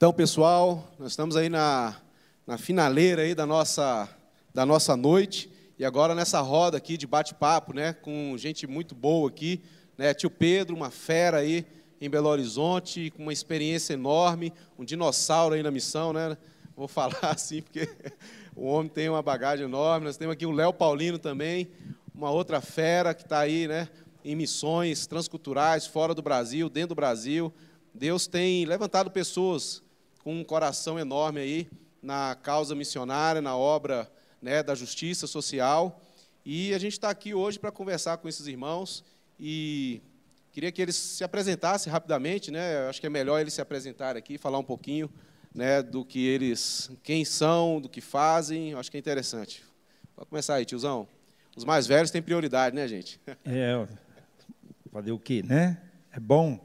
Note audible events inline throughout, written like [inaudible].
Então, pessoal, nós estamos aí na, na finaleira aí da nossa, da nossa noite e agora nessa roda aqui de bate-papo, né, com gente muito boa aqui, né, tio Pedro, uma fera aí em Belo Horizonte, com uma experiência enorme, um dinossauro aí na missão, né? Vou [laughs] falar assim porque o homem tem uma bagagem enorme. Nós temos aqui o Léo Paulino também, uma outra fera que está aí, né, em missões transculturais fora do Brasil, dentro do Brasil. Deus tem levantado pessoas com um coração enorme aí na causa missionária, na obra né, da justiça social. E a gente está aqui hoje para conversar com esses irmãos e queria que eles se apresentassem rapidamente, né? Acho que é melhor eles se apresentarem aqui, falar um pouquinho, né, do que eles, quem são, do que fazem. Acho que é interessante. Pode começar aí, tiozão. Os mais velhos têm prioridade, né, gente? [laughs] É, fazer o quê, né? É bom.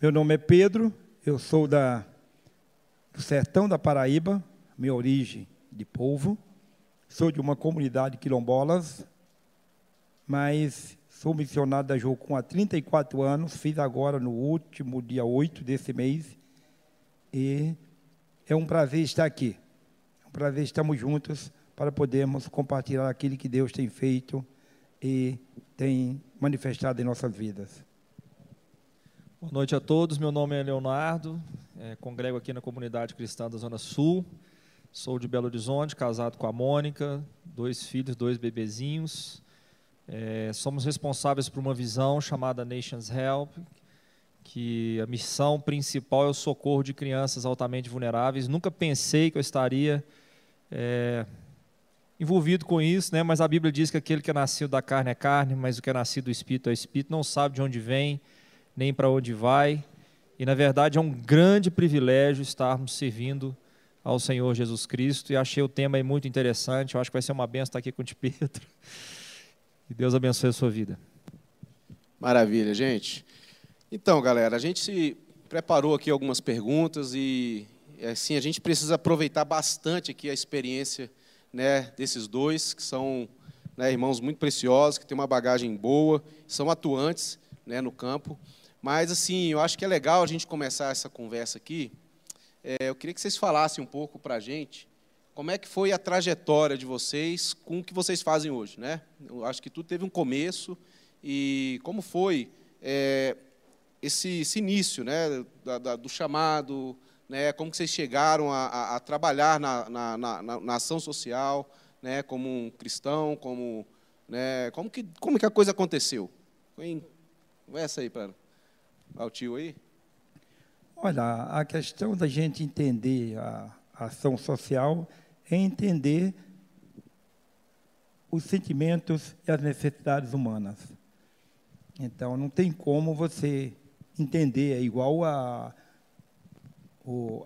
Meu nome é Pedro, eu sou da, do sertão da Paraíba, minha origem de povo. Sou de uma comunidade quilombolas, mas sou missionário da Jocum há 34 anos, fiz agora no último dia 8 desse mês. E é um prazer estar aqui. É um prazer estarmos juntos para podermos compartilhar aquilo que Deus tem feito e tem manifestado em nossas vidas. Boa noite a todos, meu nome é Leonardo, é, congrego aqui na comunidade cristã da Zona Sul, sou de Belo Horizonte, casado com a Mônica, dois filhos, dois bebezinhos. É, somos responsáveis por uma visão chamada Nations Help, que a missão principal é o socorro de crianças altamente vulneráveis. Nunca pensei que eu estaria é, envolvido com isso, né? mas a Bíblia diz que aquele que é nascido da carne é carne, mas o que é nascido do Espírito é Espírito, não sabe de onde vem, nem para onde vai. E, na verdade, é um grande privilégio estarmos servindo ao Senhor Jesus Cristo. E achei o tema aí muito interessante. Eu acho que vai ser uma benção estar aqui com o Pedro. E Deus abençoe a sua vida. Maravilha, gente. Então, galera, a gente se preparou aqui algumas perguntas e assim a gente precisa aproveitar bastante aqui a experiência, né, desses dois que são né, irmãos muito preciosos, que têm uma bagagem boa, são atuantes, né, no campo. Mas, assim, eu acho que é legal a gente começar essa conversa aqui. É, eu queria que vocês falassem um pouco para a gente como é que foi a trajetória de vocês com o que vocês fazem hoje. Né? Eu acho que tudo teve um começo e como foi é, esse, esse, início né, da, da, do chamado, né, como que vocês chegaram a, a, a trabalhar na, na, na, na, ação social, né, como um cristão, como, né, como, que, como que a coisa aconteceu? Conversa aí para ao tio aí? Olha, a questão da gente entender a, ação social é entender os sentimentos e as necessidades humanas. Então, não tem como você entender, é igual a,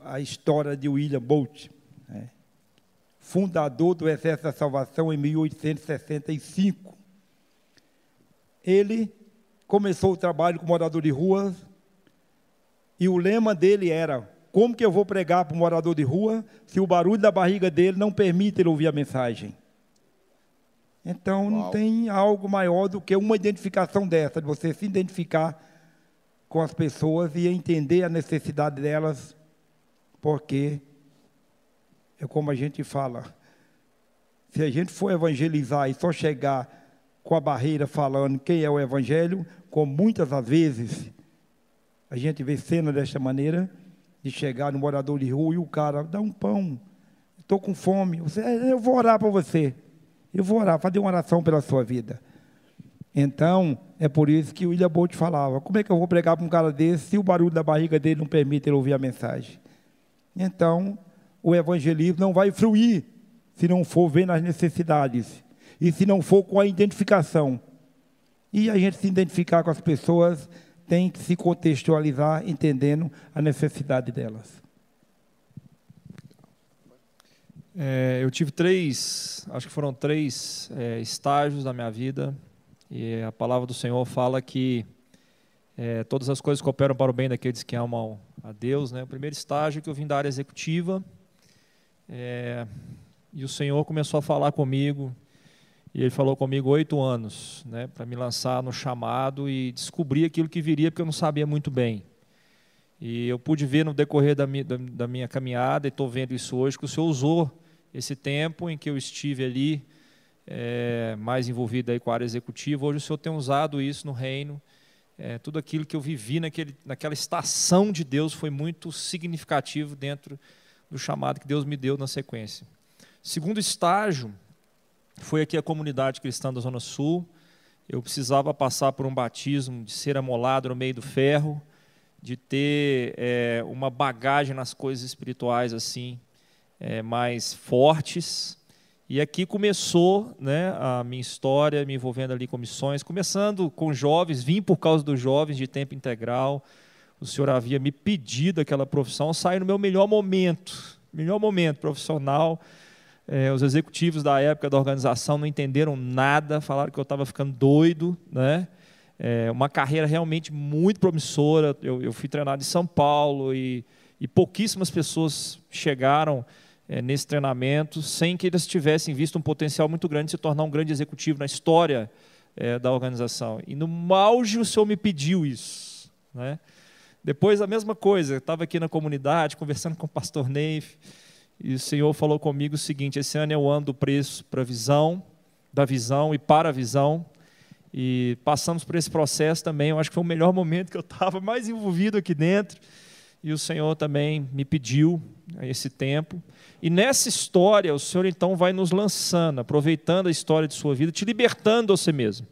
a história de William Bolt, né? fundador do Exército da Salvação em 1865. Ele começou o trabalho com morador de ruas e o lema dele era: como que eu vou pregar para o morador de rua se o barulho da barriga dele não permite ele ouvir a mensagem? Então Uau. não tem algo maior do que uma identificação dessa, de você se identificar com as pessoas e entender a necessidade delas, porque é como a gente fala, se a gente for evangelizar e só chegar com a barreira falando quem é o Evangelho, como muitas vezes a gente vê cena desta maneira, de chegar no morador de rua e o cara dá um pão, estou com fome, você, é, eu vou orar para você, eu vou orar, fazer uma oração pela sua vida. Então, é por isso que o William Bolt falava, como é que eu vou pregar para um cara desse se o barulho da barriga dele não permite ele ouvir a mensagem? Então, o evangelismo não vai fluir se não for ver nas necessidades e se não for com a identificação. E a gente se identificar com as pessoas tem que se contextualizar entendendo a necessidade delas. É, eu tive três, acho que foram três é, estágios da minha vida, e a palavra do Senhor fala que é, todas as coisas cooperam para o bem daqueles que amam a Deus. Né? O primeiro estágio que eu vim da área executiva, é, e o Senhor começou a falar comigo e ele falou comigo oito anos, né, para me lançar no chamado e descobrir aquilo que viria, porque eu não sabia muito bem. E eu pude ver no decorrer da minha, da, da minha caminhada, e estou vendo isso hoje, que o Senhor usou esse tempo em que eu estive ali, é, mais envolvido aí com a área executiva. Hoje o Senhor tem usado isso no reino. É, tudo aquilo que eu vivi naquele, naquela estação de Deus foi muito significativo dentro do chamado que Deus me deu na sequência. Segundo estágio foi aqui a comunidade cristã da Zona Sul. Eu precisava passar por um batismo de ser amolado no meio do ferro de ter é, uma bagagem nas coisas espirituais assim é, mais fortes. E aqui começou né, a minha história, me envolvendo ali com missões, começando com jovens, vim por causa dos jovens de tempo integral. O Senhor havia me pedido aquela profissão, saí no meu melhor momento, melhor momento profissional. É, os executivos da época da organização não entenderam nada, falaram que eu estava ficando doido, né? é, uma carreira realmente muito promissora. Eu, eu fui treinado em São Paulo e, e pouquíssimas pessoas chegaram é, nesse treinamento sem que eles tivessem visto um potencial muito grande de se tornar um grande executivo na história é, da organização. E no auge o Senhor me pediu isso. Né? Depois a mesma coisa, estava aqui na comunidade conversando com o pastor Neif, e o Senhor falou comigo o seguinte: esse ano é o ano do preço para a visão, da visão e para a visão. E passamos por esse processo também. Eu acho que foi o melhor momento que eu estava mais envolvido aqui dentro. E o Senhor também me pediu esse tempo. E nessa história, o Senhor então vai nos lançando, aproveitando a história de sua vida, te libertando a você mesmo.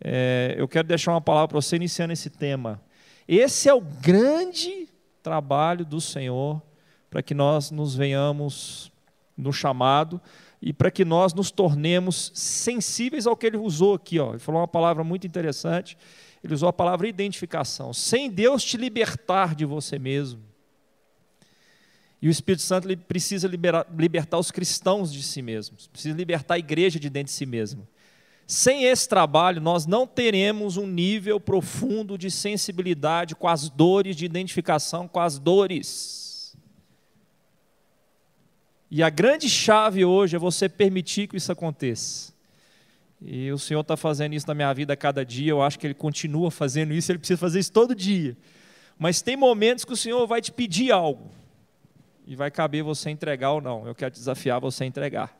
É, eu quero deixar uma palavra para você iniciando esse tema. Esse é o grande trabalho do Senhor para que nós nos venhamos no chamado e para que nós nos tornemos sensíveis ao que ele usou aqui. Ó. Ele falou uma palavra muito interessante. Ele usou a palavra identificação. Sem Deus te libertar de você mesmo. E o Espírito Santo precisa liberar, libertar os cristãos de si mesmos, precisa libertar a igreja de dentro de si mesma. Sem esse trabalho, nós não teremos um nível profundo de sensibilidade com as dores, de identificação com as dores. E a grande chave hoje é você permitir que isso aconteça. E o Senhor está fazendo isso na minha vida a cada dia, eu acho que Ele continua fazendo isso, Ele precisa fazer isso todo dia. Mas tem momentos que o Senhor vai te pedir algo, e vai caber você entregar ou não. Eu quero desafiar você a entregar.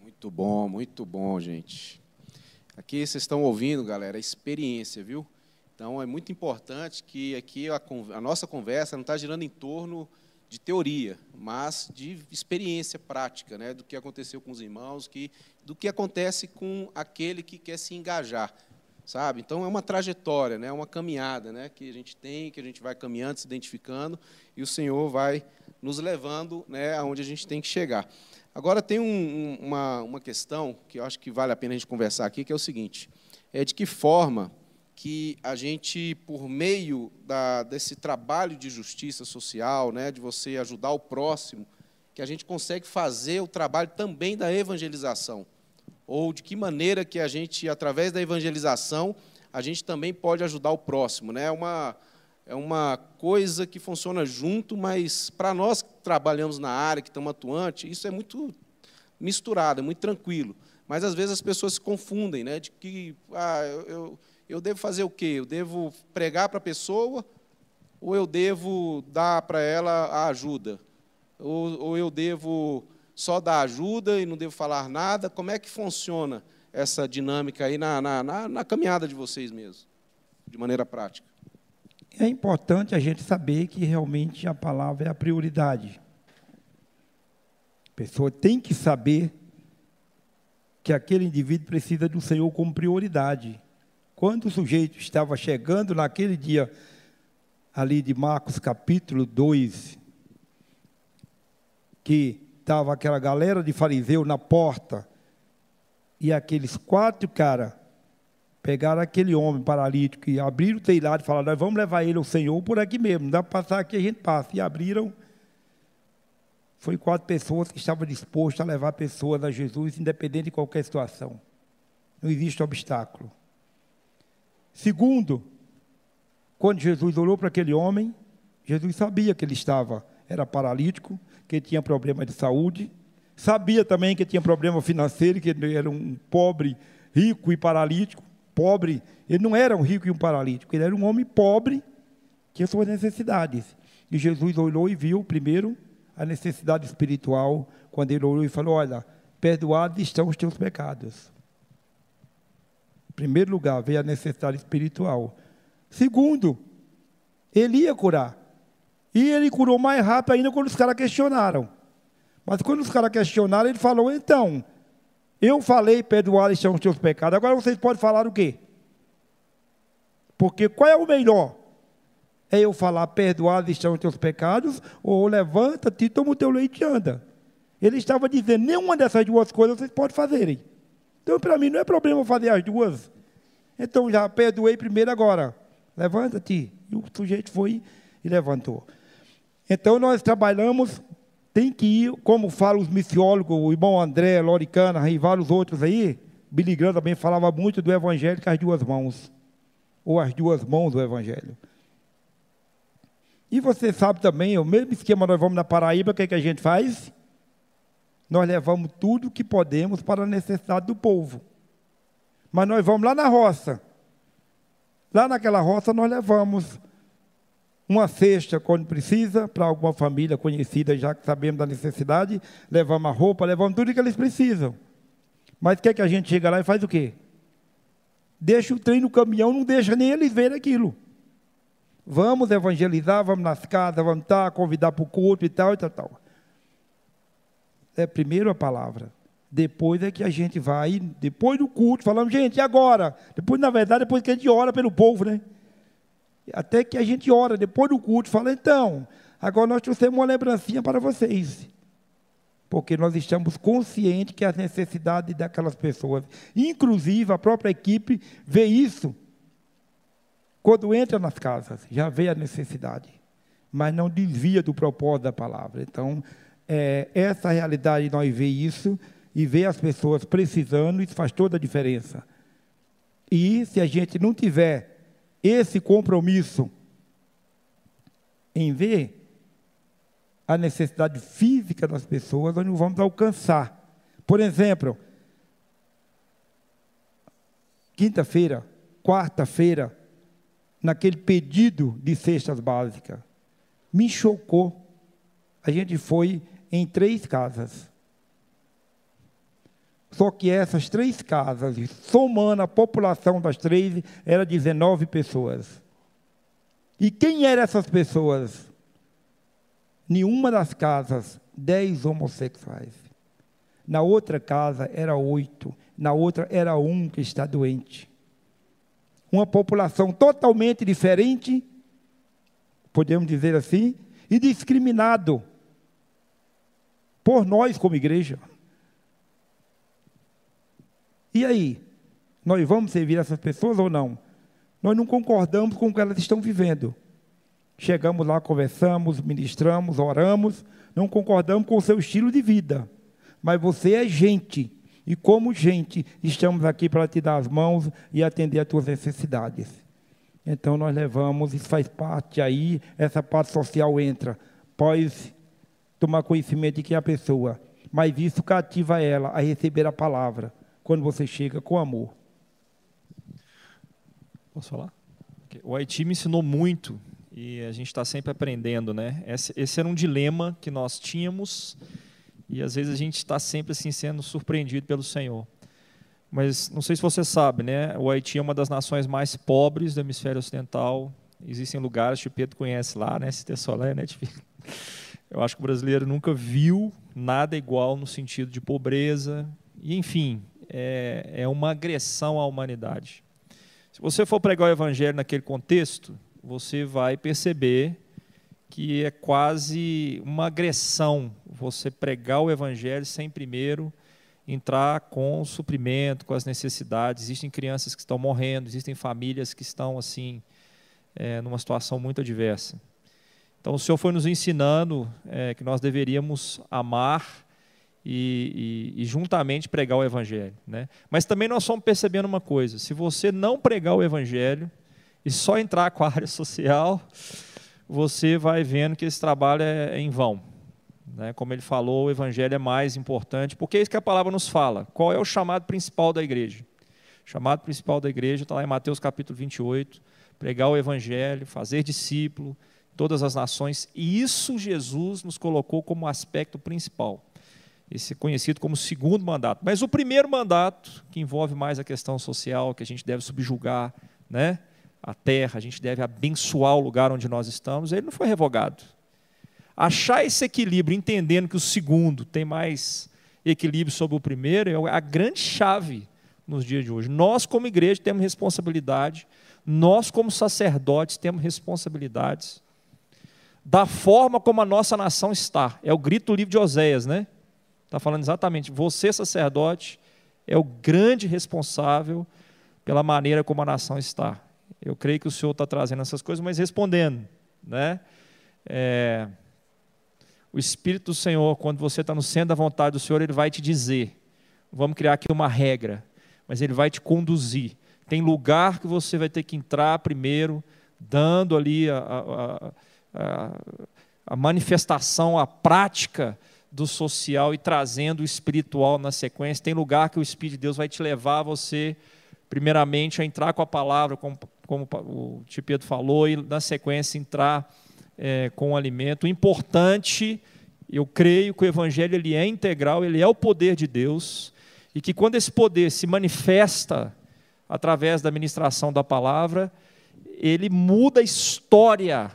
Muito bom, muito bom, gente. Aqui vocês estão ouvindo, galera, a experiência, viu? Então é muito importante que aqui a, a nossa conversa não está girando em torno de teoria, mas de experiência prática, né, do que aconteceu com os irmãos, que, do que acontece com aquele que quer se engajar, sabe? Então é uma trajetória, né, uma caminhada, né, que a gente tem, que a gente vai caminhando, se identificando, e o Senhor vai nos levando, né, aonde a gente tem que chegar. Agora tem um, uma, uma questão que eu acho que vale a pena a gente conversar aqui, que é o seguinte: é de que forma que a gente, por meio da, desse trabalho de justiça social, né, de você ajudar o próximo, que a gente consegue fazer o trabalho também da evangelização. Ou de que maneira que a gente, através da evangelização, a gente também pode ajudar o próximo. Né? É, uma, é uma coisa que funciona junto, mas para nós que trabalhamos na área, que estamos atuantes, isso é muito misturado, é muito tranquilo. Mas às vezes as pessoas se confundem, né? de que ah, eu, eu devo fazer o quê? Eu devo pregar para a pessoa ou eu devo dar para ela a ajuda? Ou, ou eu devo só dar ajuda e não devo falar nada? Como é que funciona essa dinâmica aí na, na, na, na caminhada de vocês mesmos, de maneira prática? É importante a gente saber que realmente a palavra é a prioridade. A pessoa tem que saber que aquele indivíduo precisa do Senhor como prioridade. Quando o sujeito estava chegando naquele dia ali de Marcos capítulo 2, que estava aquela galera de fariseu na porta, e aqueles quatro caras pegaram aquele homem paralítico e abriram o telhado e falaram, nós vamos levar ele ao Senhor por aqui mesmo, não dá para passar aqui, a gente passa. E abriram, foi quatro pessoas que estavam dispostas a levar pessoas a Jesus, independente de qualquer situação. Não existe obstáculo. Segundo, quando Jesus olhou para aquele homem, Jesus sabia que ele estava, era paralítico, que tinha problema de saúde, sabia também que tinha problema financeiro, que ele era um pobre, rico e paralítico. Pobre, ele não era um rico e um paralítico, ele era um homem pobre tinha suas necessidades. E Jesus olhou e viu, primeiro, a necessidade espiritual, quando ele olhou e falou: Olha, perdoados estão os teus pecados. Primeiro lugar, veio a necessidade espiritual. Segundo, ele ia curar. E ele curou mais rápido ainda quando os caras questionaram. Mas quando os caras questionaram, ele falou: Então, eu falei, perdoados estão os teus pecados. Agora vocês podem falar o quê? Porque qual é o melhor? É eu falar, perdoados estão os teus pecados, ou levanta-te, toma o teu leite e anda. Ele estava dizendo, nenhuma dessas duas coisas vocês podem fazerem. Então, para mim, não é problema fazer as duas. Então, já perdoei primeiro agora. Levanta-te. E o sujeito foi e levantou. Então, nós trabalhamos, tem que ir, como falam os missiólogos, o irmão André, Loricana e vários outros aí, Billy Graham também falava muito do evangelho com as duas mãos. Ou as duas mãos do evangelho. E você sabe também, o mesmo esquema nós vamos na Paraíba, o que, é que a gente faz? Nós levamos tudo o que podemos para a necessidade do povo. Mas nós vamos lá na roça. Lá naquela roça nós levamos uma cesta quando precisa, para alguma família conhecida, já que sabemos da necessidade, levamos a roupa, levamos tudo que eles precisam. Mas quer que a gente chega lá e faz o quê? Deixa o trem no caminhão, não deixa nem eles verem aquilo. Vamos evangelizar, vamos nas casas, vamos estar, convidar para o culto e tal, e tal, tal. É primeiro a palavra. Depois é que a gente vai, depois do culto, falamos, gente, e agora? Depois, na verdade, depois que a gente ora pelo povo, né? Até que a gente ora, depois do culto, fala, então, agora nós trouxemos uma lembrancinha para vocês. Porque nós estamos conscientes que as necessidades daquelas pessoas, inclusive a própria equipe, vê isso quando entra nas casas, já vê a necessidade, mas não desvia do propósito da palavra. Então, é, essa realidade nós vê isso e vê as pessoas precisando, isso faz toda a diferença. E se a gente não tiver esse compromisso em ver a necessidade física das pessoas, nós não vamos alcançar. Por exemplo, quinta-feira, quarta-feira, naquele pedido de cestas básicas. Me chocou. A gente foi em três casas. Só que essas três casas, somando a população das três, era 19 pessoas. E quem eram essas pessoas? Nenhuma das casas, dez homossexuais. Na outra casa era oito. Na outra era um que está doente uma população totalmente diferente, podemos dizer assim, e discriminado por nós como igreja. E aí? Nós vamos servir essas pessoas ou não? Nós não concordamos com o que elas estão vivendo. Chegamos lá, conversamos, ministramos, oramos, não concordamos com o seu estilo de vida. Mas você é gente e como gente, estamos aqui para te dar as mãos e atender as tuas necessidades. Então nós levamos, isso faz parte aí, essa parte social entra. Pode tomar conhecimento de quem é a pessoa, mas isso cativa ela a receber a palavra quando você chega com amor. Posso falar? O Haiti me ensinou muito e a gente está sempre aprendendo, né? Esse, esse era um dilema que nós tínhamos e às vezes a gente está sempre assim sendo surpreendido pelo Senhor. Mas não sei se você sabe, né? O Haiti é uma das nações mais pobres do hemisfério ocidental. Existem lugares, o Pedro conhece lá, né? Cité Solé, né? [laughs] Eu acho que o brasileiro nunca viu nada igual no sentido de pobreza. E, enfim, é, é uma agressão à humanidade. Se você for pregar o evangelho naquele contexto, você vai perceber que é quase uma agressão você pregar o evangelho sem primeiro entrar com o suprimento, com as necessidades. Existem crianças que estão morrendo, existem famílias que estão assim é, numa situação muito adversa. Então o Senhor foi nos ensinando é, que nós deveríamos amar e, e, e, juntamente pregar o Evangelho. Né? Mas também nós estamos percebendo uma coisa: se você não pregar o Evangelho e só entrar com a área social, você vai vendo que esse trabalho é, é em vão. Né? Como ele falou, o evangelho é mais importante, porque é isso que a palavra nos fala. Qual é o chamado principal da igreja? O chamado principal da igreja está lá em Mateus capítulo 28. pregar o evangelho, fazer discípulo, todas as nações, e isso Jesus nos colocou como aspecto principal. Esse é conhecido como segundo mandato. Mas o primeiro mandato, que envolve mais a questão social, que a gente deve subjugar, né? A terra, a gente deve abençoar o lugar onde nós estamos, ele não foi revogado. Achar esse equilíbrio, entendendo que o segundo tem mais equilíbrio sobre o primeiro, é a grande chave nos dias de hoje. Nós, como igreja, temos responsabilidade, nós, como sacerdotes, temos responsabilidades da forma como a nossa nação está. É o grito do livro de Oséias, né? Está falando exatamente, você, sacerdote, é o grande responsável pela maneira como a nação está. Eu creio que o Senhor está trazendo essas coisas, mas respondendo, né? É, o Espírito do Senhor, quando você está no centro da vontade do Senhor, ele vai te dizer. Vamos criar aqui uma regra, mas ele vai te conduzir. Tem lugar que você vai ter que entrar primeiro, dando ali a, a, a, a manifestação, a prática do social e trazendo o espiritual na sequência. Tem lugar que o Espírito de Deus vai te levar você, primeiramente, a entrar com a palavra, como, como o tio Pedro falou, e na sequência entrar é, com o alimento. O importante, eu creio que o Evangelho ele é integral, ele é o poder de Deus, e que quando esse poder se manifesta através da ministração da palavra, ele muda a história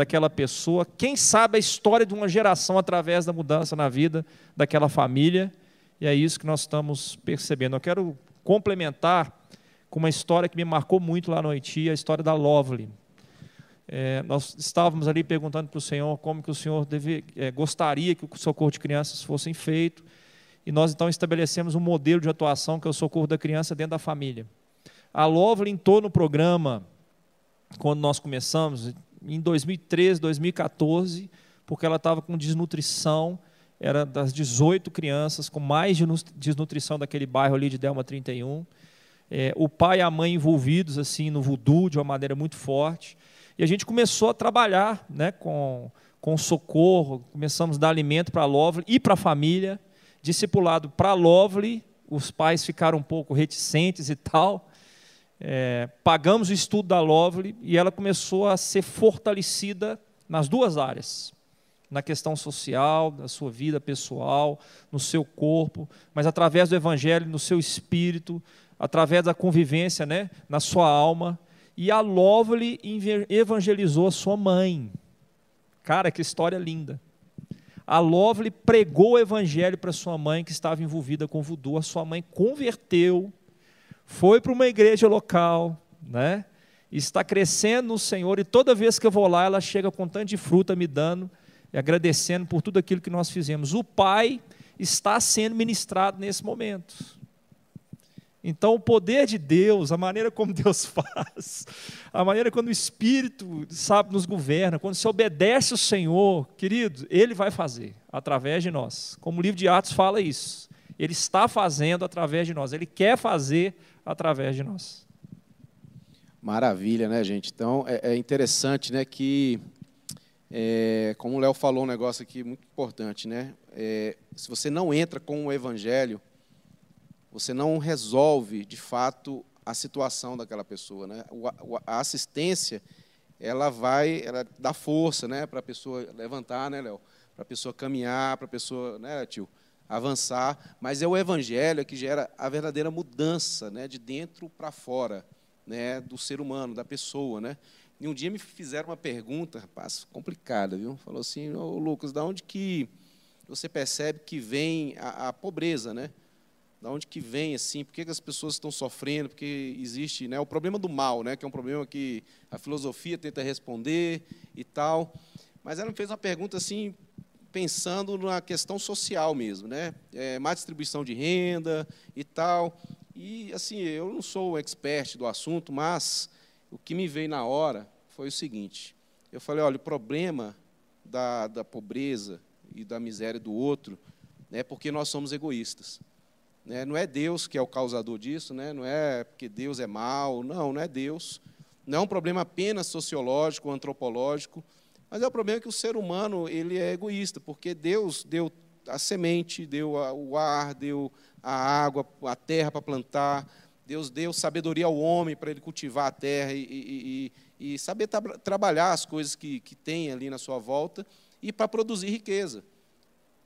daquela pessoa, quem sabe a história de uma geração através da mudança na vida daquela família, e é isso que nós estamos percebendo. Eu quero complementar com uma história que me marcou muito lá no Haiti, a história da Lovely. É, nós estávamos ali perguntando para o Senhor como que o Senhor deve, é, gostaria que o socorro de crianças fossem feito, e nós então estabelecemos um modelo de atuação que é o socorro da criança dentro da família. A Lovely entrou no programa quando nós começamos, em 2013, 2014, porque ela estava com desnutrição, era das 18 crianças com mais desnutrição daquele bairro ali de Delma 31. É, o pai e a mãe envolvidos assim no voodoo de uma maneira muito forte. E a gente começou a trabalhar né, com, com socorro, começamos a dar alimento para a Lovely e para a família, discipulado para a Lovely, os pais ficaram um pouco reticentes e tal. É, pagamos o estudo da Lovely e ela começou a ser fortalecida nas duas áreas. Na questão social, da sua vida pessoal, no seu corpo, mas através do Evangelho, no seu espírito, através da convivência né, na sua alma. E a Lovely evangelizou a sua mãe. Cara, que história linda. A Lovely pregou o evangelho para sua mãe que estava envolvida com voodoo. A sua mãe converteu, foi para uma igreja local, né? Está crescendo no Senhor e toda vez que eu vou lá, ela chega com tanto de fruta me dando e agradecendo por tudo aquilo que nós fizemos. O pai está sendo ministrado nesse momento. Então, o poder de Deus, a maneira como [laughs] Deus faz, a maneira como o Espírito, sabe, nos governa, quando se obedece ao Senhor, querido, Ele vai fazer através de nós. Como o livro de Atos fala isso. Ele está fazendo através de nós, Ele quer fazer através de nós. Maravilha, né, gente? Então, é, é interessante, né, que, é, como o Léo falou um negócio aqui muito importante, né? É, se você não entra com o Evangelho, você não resolve de fato a situação daquela pessoa, né? A assistência ela vai, ela dá força, né, para a pessoa levantar, né, Léo, para a pessoa caminhar, para a pessoa, né, tio, avançar. Mas é o evangelho que gera a verdadeira mudança, né, de dentro para fora, né, do ser humano, da pessoa, né. E um dia me fizeram uma pergunta, rapaz, complicada, viu? Falou assim, ô Lucas, da onde que você percebe que vem a, a pobreza, né? Da onde que vem assim? Por que, que as pessoas estão sofrendo? Porque existe, né, o problema do mal, né, que é um problema que a filosofia tenta responder e tal. Mas ela me fez uma pergunta assim, pensando na questão social mesmo, né? É, má distribuição de renda e tal. E assim, eu não sou o expert do assunto, mas o que me veio na hora foi o seguinte: eu falei, olha, o problema da, da pobreza e da miséria do outro é porque nós somos egoístas. Né? Não é Deus que é o causador disso, né? não é porque Deus é mau, não, não é Deus. Não é um problema apenas sociológico, antropológico, mas é o problema que o ser humano ele é egoísta, porque Deus deu a semente, deu o ar, deu a água, a terra para plantar, Deus deu sabedoria ao homem para ele cultivar a terra e, e, e, e saber tra trabalhar as coisas que, que tem ali na sua volta e para produzir riqueza.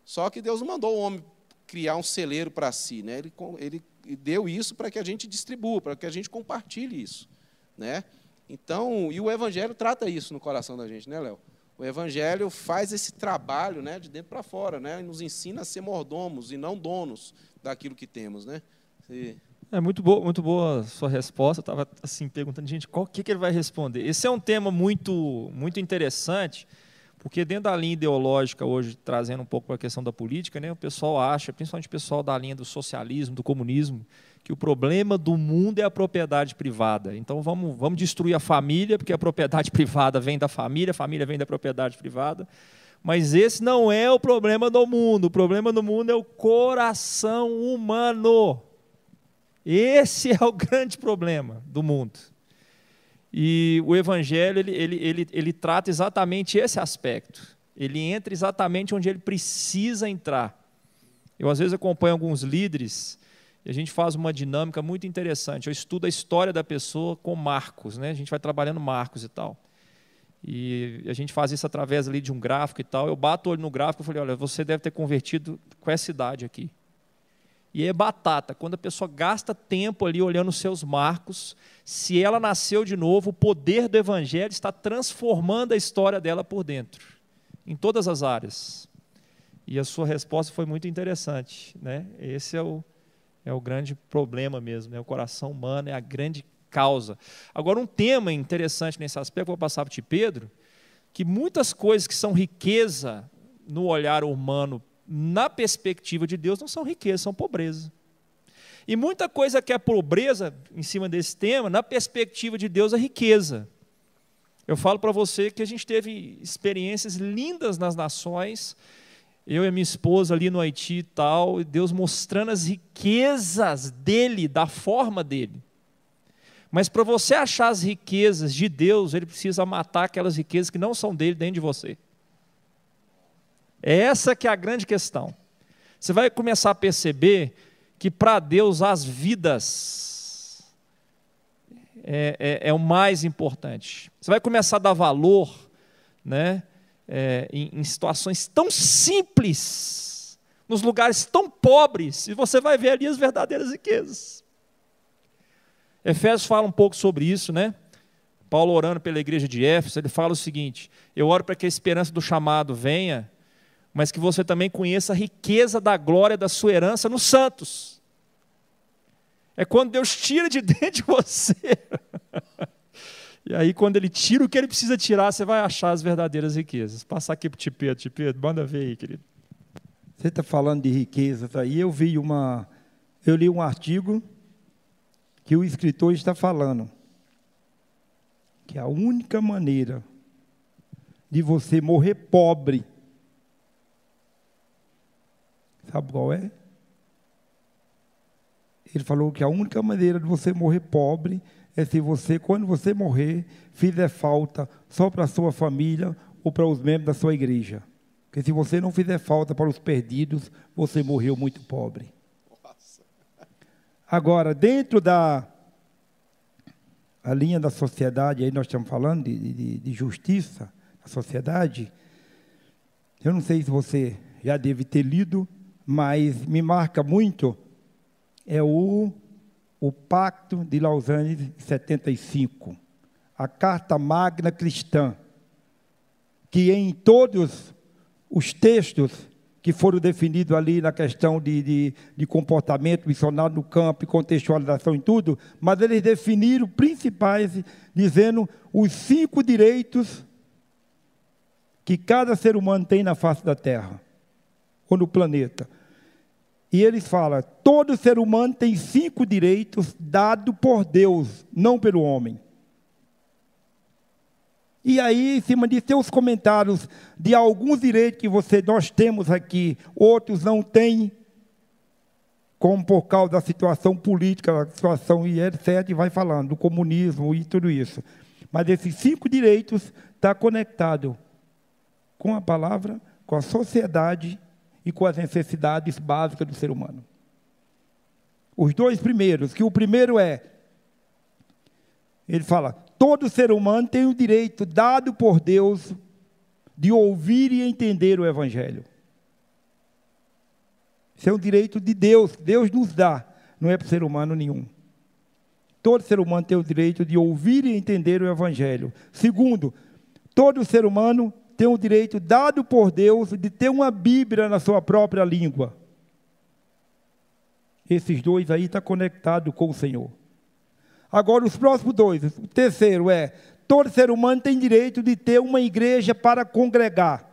Só que Deus não mandou o homem criar um celeiro para si, né? ele, ele deu isso para que a gente distribua, para que a gente compartilhe isso. Né? Então, e o Evangelho trata isso no coração da gente, né, Léo? O Evangelho faz esse trabalho né, de dentro para fora, né, e nos ensina a ser mordomos e não donos daquilo que temos. Né? E... É muito boa, muito boa a sua resposta. Eu estava assim perguntando, gente, qual que, que ele vai responder? Esse é um tema muito, muito interessante, porque dentro da linha ideológica hoje, trazendo um pouco para a questão da política, né, o pessoal acha, principalmente o pessoal da linha do socialismo, do comunismo, que o problema do mundo é a propriedade privada. Então vamos, vamos destruir a família, porque a propriedade [laughs] privada vem da família, a família vem da propriedade privada. Mas esse não é o problema do mundo. O problema do mundo é o coração humano. Esse [laughs] é o grande problema do mundo. E o Evangelho ele, ele, ele, ele trata exatamente esse aspecto. Ele entra exatamente onde ele precisa entrar. Eu, às vezes, acompanho alguns líderes e a gente faz uma dinâmica muito interessante. Eu estudo a história da pessoa com marcos, né? A gente vai trabalhando marcos e tal. E a gente faz isso através ali de um gráfico e tal. Eu bato o olho no gráfico e falei, olha, você deve ter convertido com essa idade aqui. E é batata, quando a pessoa gasta tempo ali olhando os seus marcos, se ela nasceu de novo, o poder do evangelho está transformando a história dela por dentro, em todas as áreas. E a sua resposta foi muito interessante, né? Esse é o, é o grande problema mesmo, né? o coração humano é a grande causa. Agora, um tema interessante nesse aspecto, vou passar para ti, Pedro, que muitas coisas que são riqueza no olhar humano, na perspectiva de Deus, não são riqueza, são pobreza. E muita coisa que é pobreza, em cima desse tema, na perspectiva de Deus, é riqueza. Eu falo para você que a gente teve experiências lindas nas nações, eu e minha esposa ali no Haiti e tal, e Deus mostrando as riquezas dele, da forma dele. Mas para você achar as riquezas de Deus, ele precisa matar aquelas riquezas que não são dele dentro de você. É essa que é a grande questão. Você vai começar a perceber que para Deus as vidas é, é, é, o mais importante. Você vai começar a dar valor, né? é, em, em situações tão simples, nos lugares tão pobres, e você vai ver ali as verdadeiras riquezas. Efésios fala um pouco sobre isso, né? Paulo orando pela igreja de Éfeso, ele fala o seguinte: Eu oro para que a esperança do chamado venha, mas que você também conheça a riqueza da glória da sua herança nos santos. É quando Deus tira de [laughs] dentro de você E aí, quando ele tira o que ele precisa tirar, você vai achar as verdadeiras riquezas. Passar aqui para o Tipeto, Tipeto, manda ver aí, querido. Você está falando de riquezas aí, eu vi uma. Eu li um artigo que o escritor está falando que a única maneira de você morrer pobre, sabe qual é? Ele falou que a única maneira de você morrer pobre é se você, quando você morrer, fizer falta só para a sua família ou para os membros da sua igreja. Porque se você não fizer falta para os perdidos, você morreu muito pobre. Agora, dentro da a linha da sociedade, aí nós estamos falando de, de, de justiça, a sociedade, eu não sei se você já deve ter lido, mas me marca muito é o o Pacto de Lausanne de 75, a Carta Magna Cristã, que em todos os textos que foram definidos ali na questão de, de, de comportamento missionário no campo e contextualização em tudo, mas eles definiram principais, dizendo os cinco direitos que cada ser humano tem na face da Terra ou no planeta. E eles falam: todo ser humano tem cinco direitos dados por Deus, não pelo homem. E aí, em cima de seus comentários de alguns direitos que você, nós temos aqui, outros não têm, como por causa da situação política, da situação e etc., vai falando, do comunismo e tudo isso. Mas esses cinco direitos estão tá conectados com a palavra, com a sociedade e com as necessidades básicas do ser humano. Os dois primeiros, que o primeiro é, ele fala, todo ser humano tem o direito dado por Deus de ouvir e entender o Evangelho. Isso é um direito de Deus, Deus nos dá, não é para ser humano nenhum. Todo ser humano tem o direito de ouvir e entender o Evangelho. Segundo, todo ser humano tem o direito dado por Deus de ter uma Bíblia na sua própria língua. Esses dois aí estão tá conectados com o Senhor. Agora, os próximos dois. O terceiro é: todo ser humano tem direito de ter uma igreja para congregar.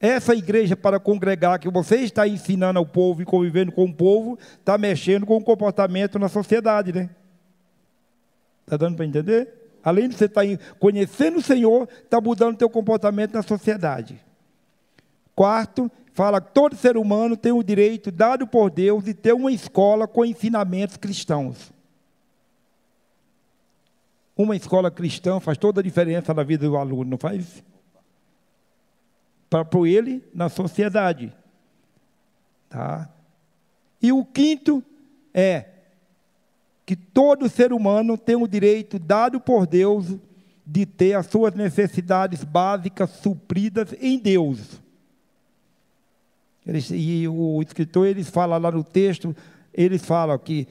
Essa igreja para congregar que você está ensinando ao povo e convivendo com o povo, está mexendo com o comportamento na sociedade, né? Está dando para entender? Além de você estar tá conhecendo o Senhor, está mudando o teu comportamento na sociedade. Quarto, fala que todo ser humano tem o direito dado por Deus de ter uma escola com ensinamentos cristãos. Uma escola cristã faz toda a diferença na vida do aluno, não faz? Para ele, na sociedade. Tá? E o quinto é que todo ser humano tem o direito dado por Deus de ter as suas necessidades básicas supridas em Deus. Eles, e o escritor, eles fala lá no texto, eles falam que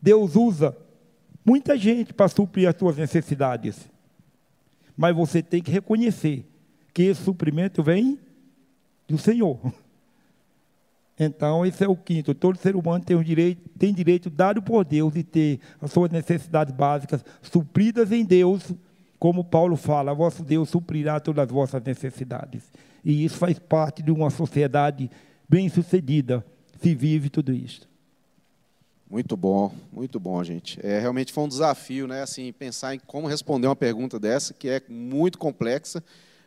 Deus usa muita gente para suprir as suas necessidades. Mas você tem que reconhecer que esse suprimento vem do Senhor. [laughs] Então, esse é o quinto. Todo ser humano tem, direito, tem direito dado por Deus de ter as suas necessidades básicas supridas em Deus, como Paulo fala, vosso Deus suprirá todas as vossas necessidades. E isso faz parte de uma sociedade bem-sucedida, se vive tudo isso. Muito bom, muito bom, gente. É, realmente foi um desafio, né? Assim, pensar em como responder uma pergunta dessa, que é muito complexa,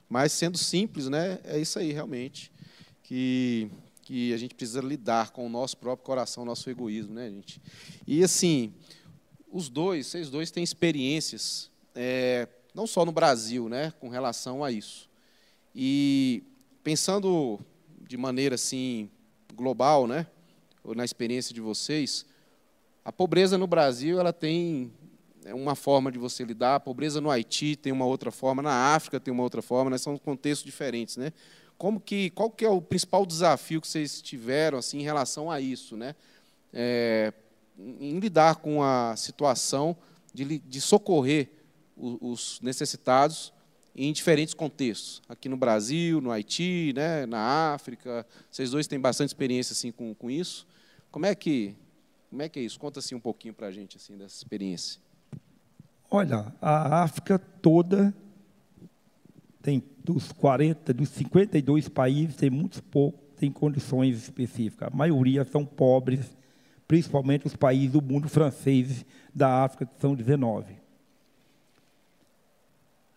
mas sendo simples, né? É isso aí, realmente. Que, que a gente precisa lidar com o nosso próprio coração, nosso egoísmo, né, gente? E assim, os dois, vocês dois têm experiências, é, não só no Brasil, né, com relação a isso. E pensando de maneira assim global, né, ou na experiência de vocês, a pobreza no Brasil ela tem é, uma forma de você lidar, a pobreza no Haiti tem uma outra forma, na África tem uma outra forma, né? são contextos diferentes, né? Como que, qual que é o principal desafio que vocês tiveram assim em relação a isso, né? É, em lidar com a situação de, de socorrer os necessitados em diferentes contextos, aqui no Brasil, no Haiti, né, na África. Vocês dois têm bastante experiência assim com, com isso. Como é que como é que é isso? Conta assim um pouquinho para a gente assim dessa experiência. Olha, a África toda tem dos 40, dos 52 países, tem muitos poucos tem condições específicas. A maioria são pobres, principalmente os países do mundo francês da África, que são 19.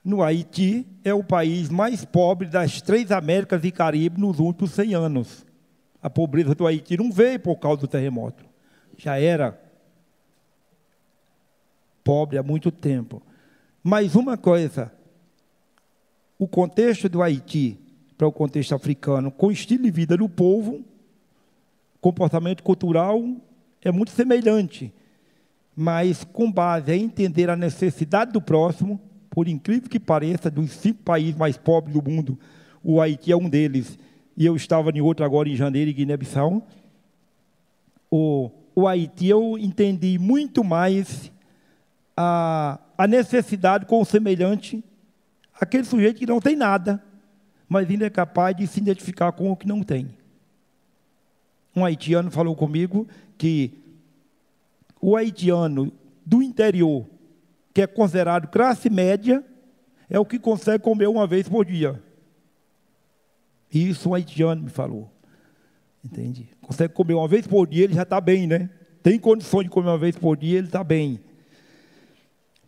No Haiti, é o país mais pobre das três Américas e Caribe nos últimos 100 anos. A pobreza do Haiti não veio por causa do terremoto já era pobre há muito tempo. Mas uma coisa, o contexto do Haiti para o contexto africano, com o estilo de vida do povo, comportamento cultural é muito semelhante, mas com base em entender a necessidade do próximo, por incrível que pareça, dos cinco países mais pobres do mundo, o Haiti é um deles, e eu estava em outro agora em janeiro, em Guiné-Bissau. O o Haiti, eu entendi muito mais a, a necessidade com o semelhante, aquele sujeito que não tem nada, mas ainda é capaz de se identificar com o que não tem. Um haitiano falou comigo que o haitiano do interior, que é considerado classe média, é o que consegue comer uma vez por dia. Isso um haitiano me falou. Entende? Consegue comer uma vez por dia, ele já está bem, né? Tem condições de comer uma vez por dia, ele está bem.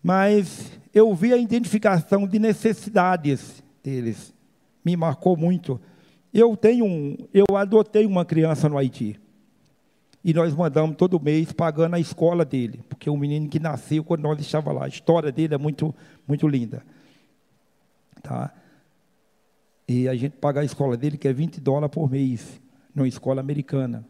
Mas eu vi a identificação de necessidades deles. Me marcou muito. Eu tenho um, eu adotei uma criança no Haiti. E nós mandamos todo mês pagando a escola dele, porque o menino que nasceu quando nós estávamos lá. A história dele é muito, muito linda. Tá? E a gente paga a escola dele, que é 20 dólares por mês numa escola americana.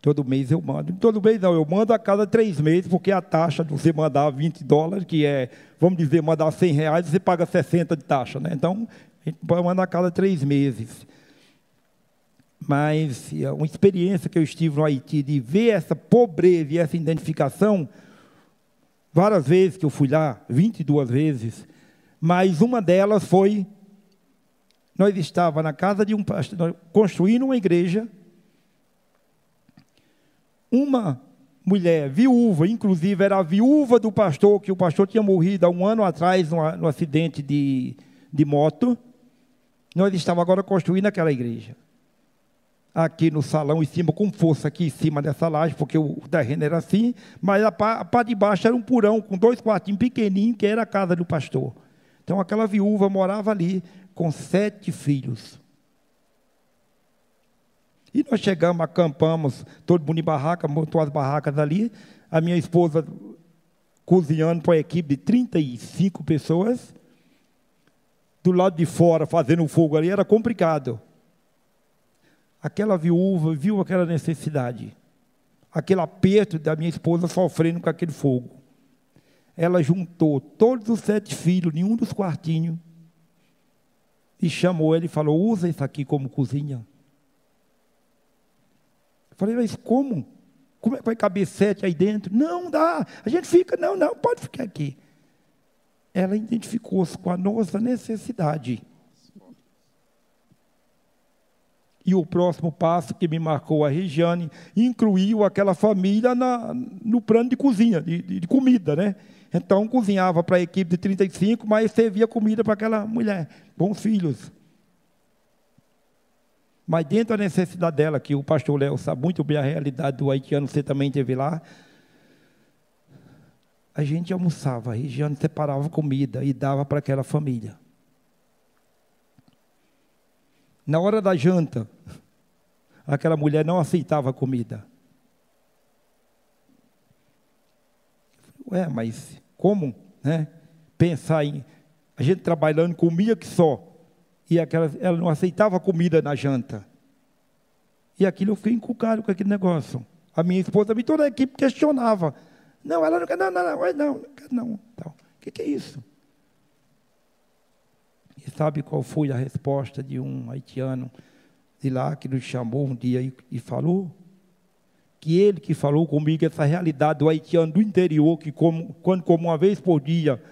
Todo mês eu mando. Todo mês não, eu mando a cada três meses, porque a taxa de você mandar 20 dólares, que é, vamos dizer, mandar 100 reais, você paga 60 de taxa. Né? Então, a gente pode mandar a cada três meses. Mas uma experiência que eu estive no Haiti, de ver essa pobreza e essa identificação, várias vezes que eu fui lá, 22 vezes, mas uma delas foi, nós estávamos na casa de um pastor, construindo uma igreja, uma mulher viúva, inclusive era a viúva do pastor, que o pastor tinha morrido há um ano atrás no, acidente de, de moto. Nós estávamos agora construindo aquela igreja. Aqui no salão em cima, com força aqui em cima dessa laje, porque o terreno era assim, mas a parte de baixo era um porão com dois quartinhos pequenininhos, que era a casa do pastor. Então aquela viúva morava ali com sete filhos. E nós chegamos, acampamos, todo mundo em barraca, montou as barracas ali. A minha esposa cozinhando para a equipe de 35 pessoas. Do lado de fora, fazendo fogo ali, era complicado. Aquela viúva viu aquela necessidade, aquele aperto da minha esposa sofrendo com aquele fogo. Ela juntou todos os sete filhos em um dos quartinhos e chamou ele e falou: Usa isso aqui como cozinha. Falei, mas como? Como é que vai caber sete aí dentro? Não dá. A gente fica, não, não, pode ficar aqui. Ela identificou-se com a nossa necessidade. E o próximo passo que me marcou a Regiane incluiu aquela família na, no plano de cozinha, de, de, comida, né? Então cozinhava para a equipe de 35, mas servia comida para aquela mulher, bons filhos. Mas dentro da necessidade dela, que o pastor Léo sabe muito bem a realidade do haitiano, você também esteve lá, a gente almoçava, a Regiane separava comida e dava para aquela família. Na hora da janta, aquela mulher não aceitava comida. Ué, mas como né, pensar em a gente trabalhando comia que só? E aquela, ela não aceitava comida na janta. E aquilo eu fiquei encucado com aquele negócio. A minha esposa e toda a equipe questionava. Não, ela não quer, não, não, não, não, não, não. O que, que é isso? E sabe qual foi a resposta de um haitiano de lá que nos chamou um dia e, e falou? Que ele que falou comigo essa realidade do haitiano do interior, que como, quando como uma vez por dia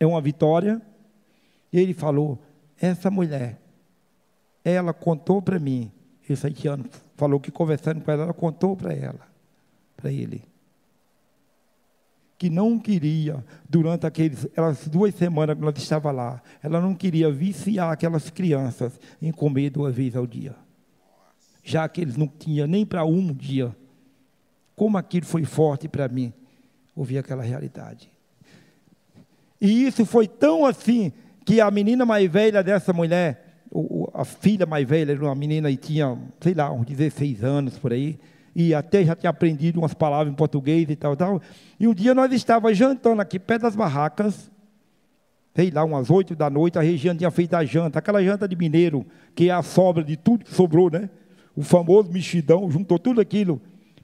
é uma vitória, ele falou, essa mulher, ela contou para mim, esse haitiano falou que conversando com ela, ela contou para ela, para ele, que não queria, durante aqueles, aquelas duas semanas que ela estava lá, ela não queria viciar aquelas crianças em comer duas vezes ao dia. Já que eles não tinham nem para um dia. Como aquilo foi forte para mim, ouvir aquela realidade. E isso foi tão assim que a menina mais velha dessa mulher, a filha mais velha, era uma menina e tinha, sei lá, uns 16 anos por aí, e até já tinha aprendido umas palavras em português e tal, tal. E um dia nós estávamos jantando aqui perto das barracas, sei lá, umas oito da noite, a região tinha feito a janta, aquela janta de mineiro, que é a sobra de tudo que sobrou, né? O famoso mexidão, juntou tudo aquilo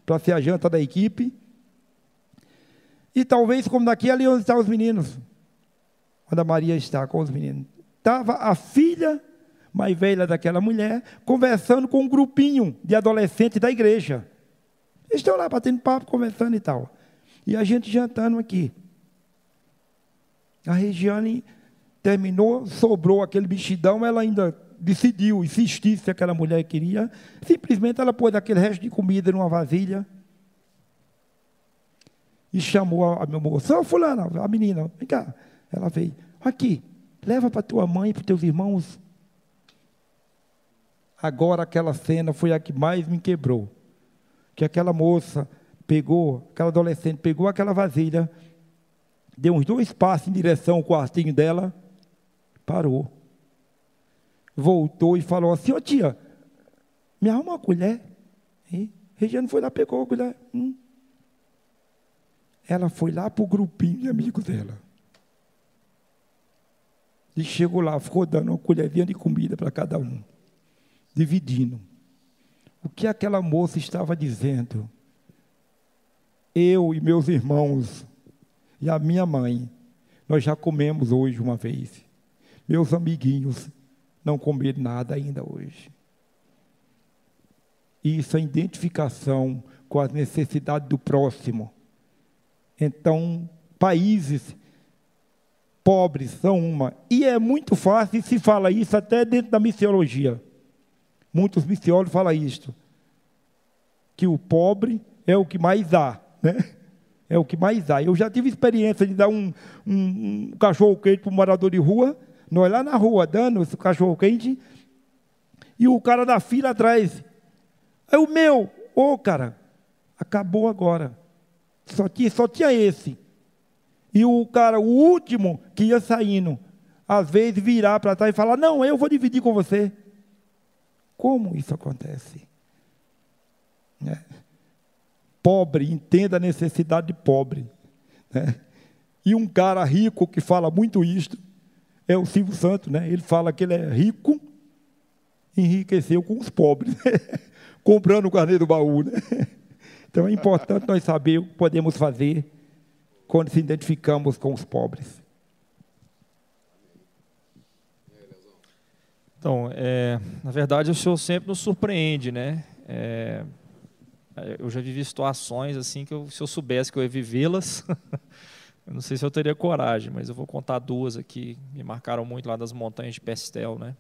para ser a janta da equipe. E talvez, como daqui, ali onde estavam os meninos quando a Maria está com os meninos. Estava a filha mais velha daquela mulher conversando com um grupinho de adolescentes da igreja. Eles estão lá batendo papo, conversando e tal. E a gente jantando aqui. A Regiane terminou, sobrou aquele bichidão, ela ainda decidiu insistir se aquela mulher queria. Simplesmente ela pôs aquele resto de comida numa vasilha e chamou a, a meu moço, ô fulana, a menina, vem cá. Ela veio, aqui, leva para tua mãe e para teus irmãos. Agora aquela cena foi a que mais me quebrou. Que aquela moça pegou, aquela adolescente pegou aquela vasilha, deu uns dois passos em direção ao quartinho dela, parou. Voltou e falou assim, ô oh, tia, me arruma uma colher. E foi lá, pegou a colher. Hum. Ela foi lá para o grupinho de amigos dela. E chegou lá, ficou dando uma colherinha de comida para cada um, dividindo. o que aquela moça estava dizendo. Eu e meus irmãos e a minha mãe, nós já comemos hoje uma vez. Meus amiguinhos não comeram nada ainda hoje. Isso é identificação com as necessidades do próximo. Então, países pobres são uma. E é muito fácil, se fala isso até dentro da missiologia. Muitos missiólogos falam isto. Que o pobre é o que mais dá. Né? É o que mais dá. Eu já tive experiência de dar um, um, um cachorro quente para um morador de rua. Nós lá na rua dando esse cachorro quente. E o cara da fila atrás. É o meu. Ô, oh, cara, acabou agora. Só tinha, só tinha esse. E o cara, o último que ia saindo, às vezes virar para trás e falar: Não, eu vou dividir com você. Como isso acontece? É. Pobre, entenda a necessidade de pobre. Né? E um cara rico que fala muito isto é o Silvio Santos, né? Ele fala que ele é rico, enriqueceu com os pobres, [laughs] comprando o carneiro do baú, né? [laughs] Então é importante nós saber o que podemos fazer quando se identificamos com os pobres. Então, é, na verdade, o Senhor sempre nos surpreende, né? É, eu já vivi situações assim que eu, se eu soubesse que eu ia vivê-las, [laughs] eu não sei se eu teria coragem, mas eu vou contar duas aqui, me marcaram muito lá das montanhas de Pestel, né?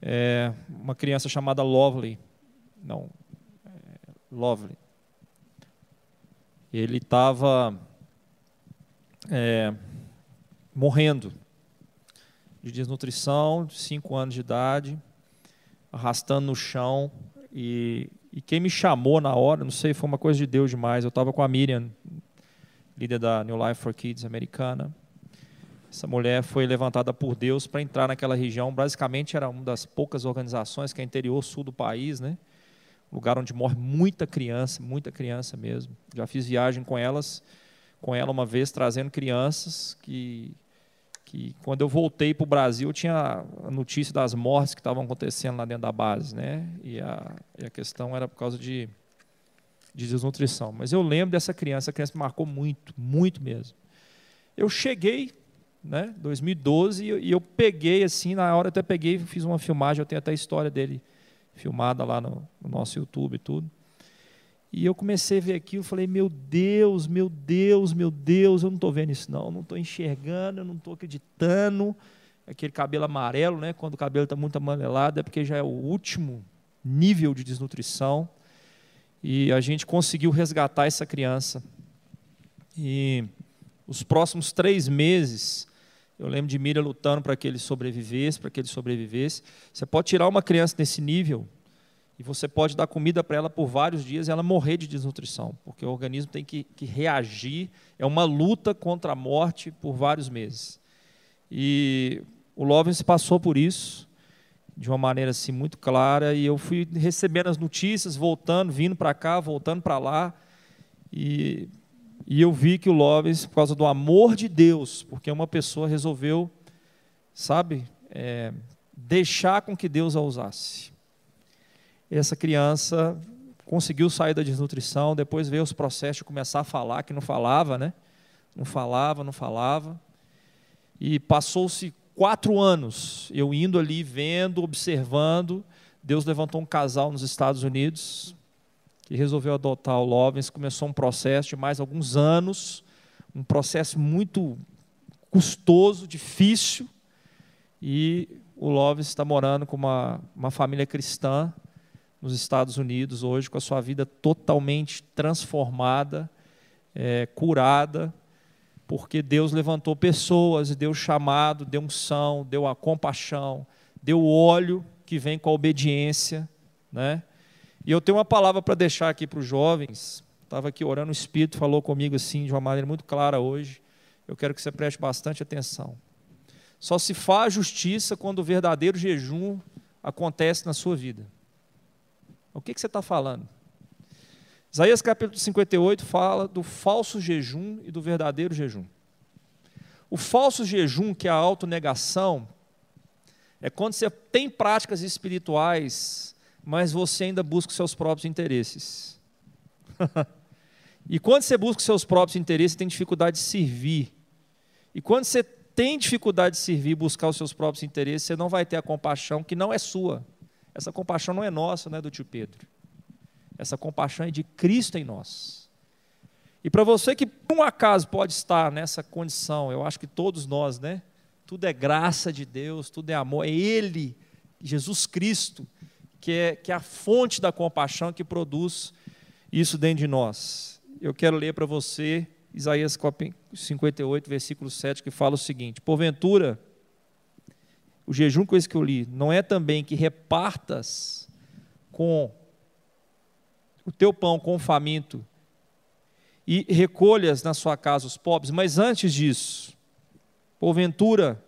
É, uma criança chamada Lovely, não, é, Lovely, ele estava é, morrendo de desnutrição, de 5 anos de idade, arrastando no chão. E, e quem me chamou na hora, não sei, foi uma coisa de Deus demais. Eu estava com a Miriam, líder da New Life for Kids americana. Essa mulher foi levantada por Deus para entrar naquela região. Basicamente, era uma das poucas organizações que é interior sul do país, né? lugar onde morre muita criança, muita criança mesmo. Já fiz viagem com elas, com ela uma vez trazendo crianças que que quando eu voltei para o Brasil tinha a notícia das mortes que estavam acontecendo lá dentro da base, né? E a, e a questão era por causa de, de desnutrição. Mas eu lembro dessa criança, a criança me marcou muito, muito mesmo. Eu cheguei, né, 2012, e eu, e eu peguei assim, na hora até peguei, fiz uma filmagem, eu tenho até a história dele filmada lá no, no nosso YouTube e tudo. E eu comecei a ver aquilo, falei, meu Deus, meu Deus, meu Deus, eu não estou vendo isso não, não estou enxergando, eu não estou acreditando. Aquele cabelo amarelo, né? quando o cabelo está muito amarelado, é porque já é o último nível de desnutrição. E a gente conseguiu resgatar essa criança. E os próximos três meses, eu lembro de Miriam lutando para que ele sobrevivesse, para que ele sobrevivesse. Você pode tirar uma criança nesse nível e você pode dar comida para ela por vários dias e ela morrer de desnutrição, porque o organismo tem que, que reagir. É uma luta contra a morte por vários meses. E o Lovens passou por isso de uma maneira assim muito clara e eu fui recebendo as notícias, voltando, vindo para cá, voltando para lá e e eu vi que o Loves, por causa do amor de Deus, porque uma pessoa resolveu, sabe, é, deixar com que Deus a usasse. Essa criança conseguiu sair da desnutrição, depois veio os processos de começar a falar, que não falava, né? Não falava, não falava. E passou-se quatro anos, eu indo ali, vendo, observando. Deus levantou um casal nos Estados Unidos, que resolveu adotar o Lovens, começou um processo de mais alguns anos, um processo muito custoso, difícil, e o Lovens está morando com uma, uma família cristã nos Estados Unidos hoje, com a sua vida totalmente transformada, é, curada, porque Deus levantou pessoas, deu chamado, deu unção, deu a compaixão, deu óleo que vem com a obediência, né? E eu tenho uma palavra para deixar aqui para os jovens. Estava aqui orando, o Espírito falou comigo assim, de uma maneira muito clara hoje. Eu quero que você preste bastante atenção. Só se faz justiça quando o verdadeiro jejum acontece na sua vida. O que, que você está falando? Isaías capítulo 58 fala do falso jejum e do verdadeiro jejum. O falso jejum, que é a autonegação, é quando você tem práticas espirituais mas você ainda busca os seus próprios interesses. [laughs] e quando você busca os seus próprios interesses, tem dificuldade de servir. E quando você tem dificuldade de servir, buscar os seus próprios interesses, você não vai ter a compaixão que não é sua. Essa compaixão não é nossa, não é do tio Pedro. Essa compaixão é de Cristo em nós. E para você que por um acaso pode estar nessa condição, eu acho que todos nós, né? Tudo é graça de Deus, tudo é amor, é Ele, Jesus Cristo, que é, que é a fonte da compaixão que produz isso dentro de nós. Eu quero ler para você Isaías 58, versículo 7, que fala o seguinte: Porventura, o jejum que eu li, não é também que repartas com o teu pão com o faminto e recolhas na sua casa os pobres, mas antes disso, porventura,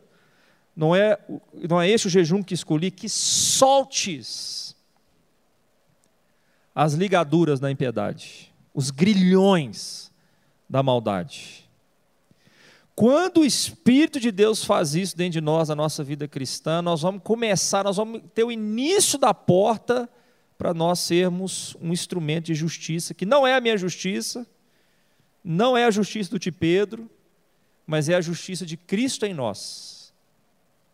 não é, não é este o jejum que escolhi, que soltes as ligaduras da impiedade, os grilhões da maldade. Quando o Espírito de Deus faz isso dentro de nós, na nossa vida cristã, nós vamos começar, nós vamos ter o início da porta para nós sermos um instrumento de justiça, que não é a minha justiça, não é a justiça do tio Pedro, mas é a justiça de Cristo em nós.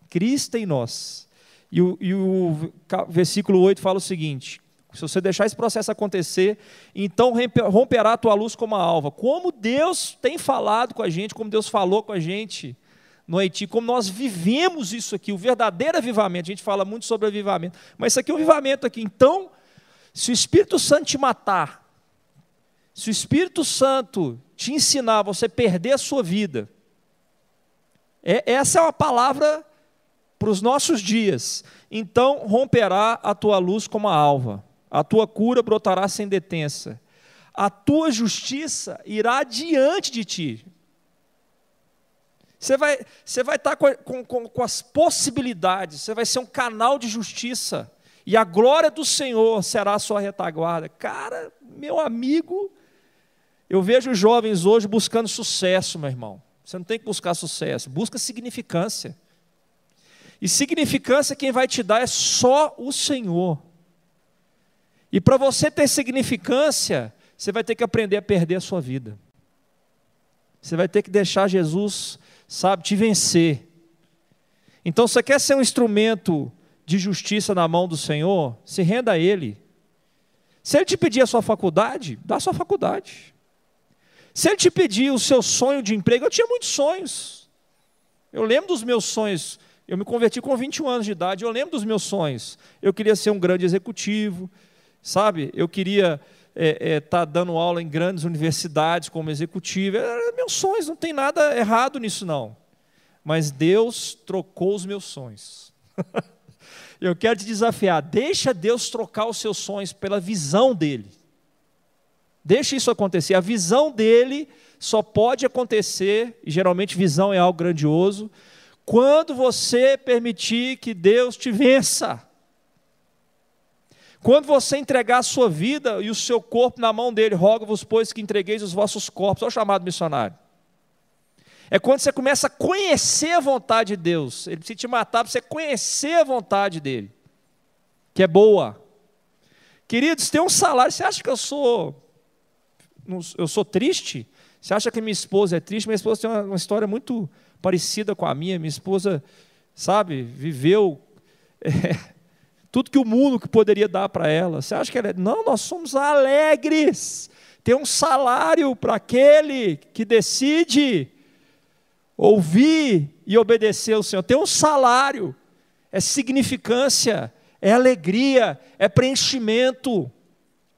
Cristo em nós. E o, e o versículo 8 fala o seguinte: se você deixar esse processo acontecer, então romperá a tua luz como a alva. Como Deus tem falado com a gente, como Deus falou com a gente no Haiti, como nós vivemos isso aqui, o verdadeiro avivamento. A gente fala muito sobre avivamento, mas isso aqui é um avivamento aqui. Então, se o Espírito Santo te matar, se o Espírito Santo te ensinar você perder a sua vida, é, essa é uma palavra para os nossos dias. Então romperá a tua luz como a alva, a tua cura brotará sem detença, a tua justiça irá diante de ti. Você vai, você vai estar com, com, com as possibilidades, você vai ser um canal de justiça e a glória do Senhor será a sua retaguarda. Cara, meu amigo, eu vejo jovens hoje buscando sucesso, meu irmão. Você não tem que buscar sucesso, busca significância. E significância quem vai te dar é só o Senhor. E para você ter significância, você vai ter que aprender a perder a sua vida. Você vai ter que deixar Jesus, sabe, te vencer. Então, você quer ser um instrumento de justiça na mão do Senhor, se renda a Ele. Se Ele te pedir a sua faculdade, dá a sua faculdade. Se Ele te pedir o seu sonho de emprego, eu tinha muitos sonhos. Eu lembro dos meus sonhos. Eu me converti com 21 anos de idade, eu lembro dos meus sonhos. Eu queria ser um grande executivo, sabe? Eu queria estar é, é, tá dando aula em grandes universidades como executivo. Era meus sonhos, não tem nada errado nisso, não. Mas Deus trocou os meus sonhos. [laughs] Eu quero te desafiar, deixa Deus trocar os seus sonhos pela visão dele. Deixa isso acontecer. A visão dele só pode acontecer, e geralmente visão é algo grandioso, quando você permitir que Deus te vença. Quando você entregar a sua vida e o seu corpo na mão dele, rogo-vos, pois, que entregueis os vossos corpos. Olha o chamado missionário. É quando você começa a conhecer a vontade de Deus. Ele precisa te matar para você conhecer a vontade dele, que é boa. Queridos, tem um salário. Você acha que eu sou eu sou triste? Você acha que minha esposa é triste? Minha esposa tem uma, história muito parecida com a minha. Minha esposa, sabe, viveu [laughs] é, tudo que o mundo que poderia dar para ela. Você acha que ela é? Não, nós somos alegres. Tem um salário para aquele que decide ouvir e obedecer ao Senhor. Tem um salário, é significância, é alegria, é preenchimento.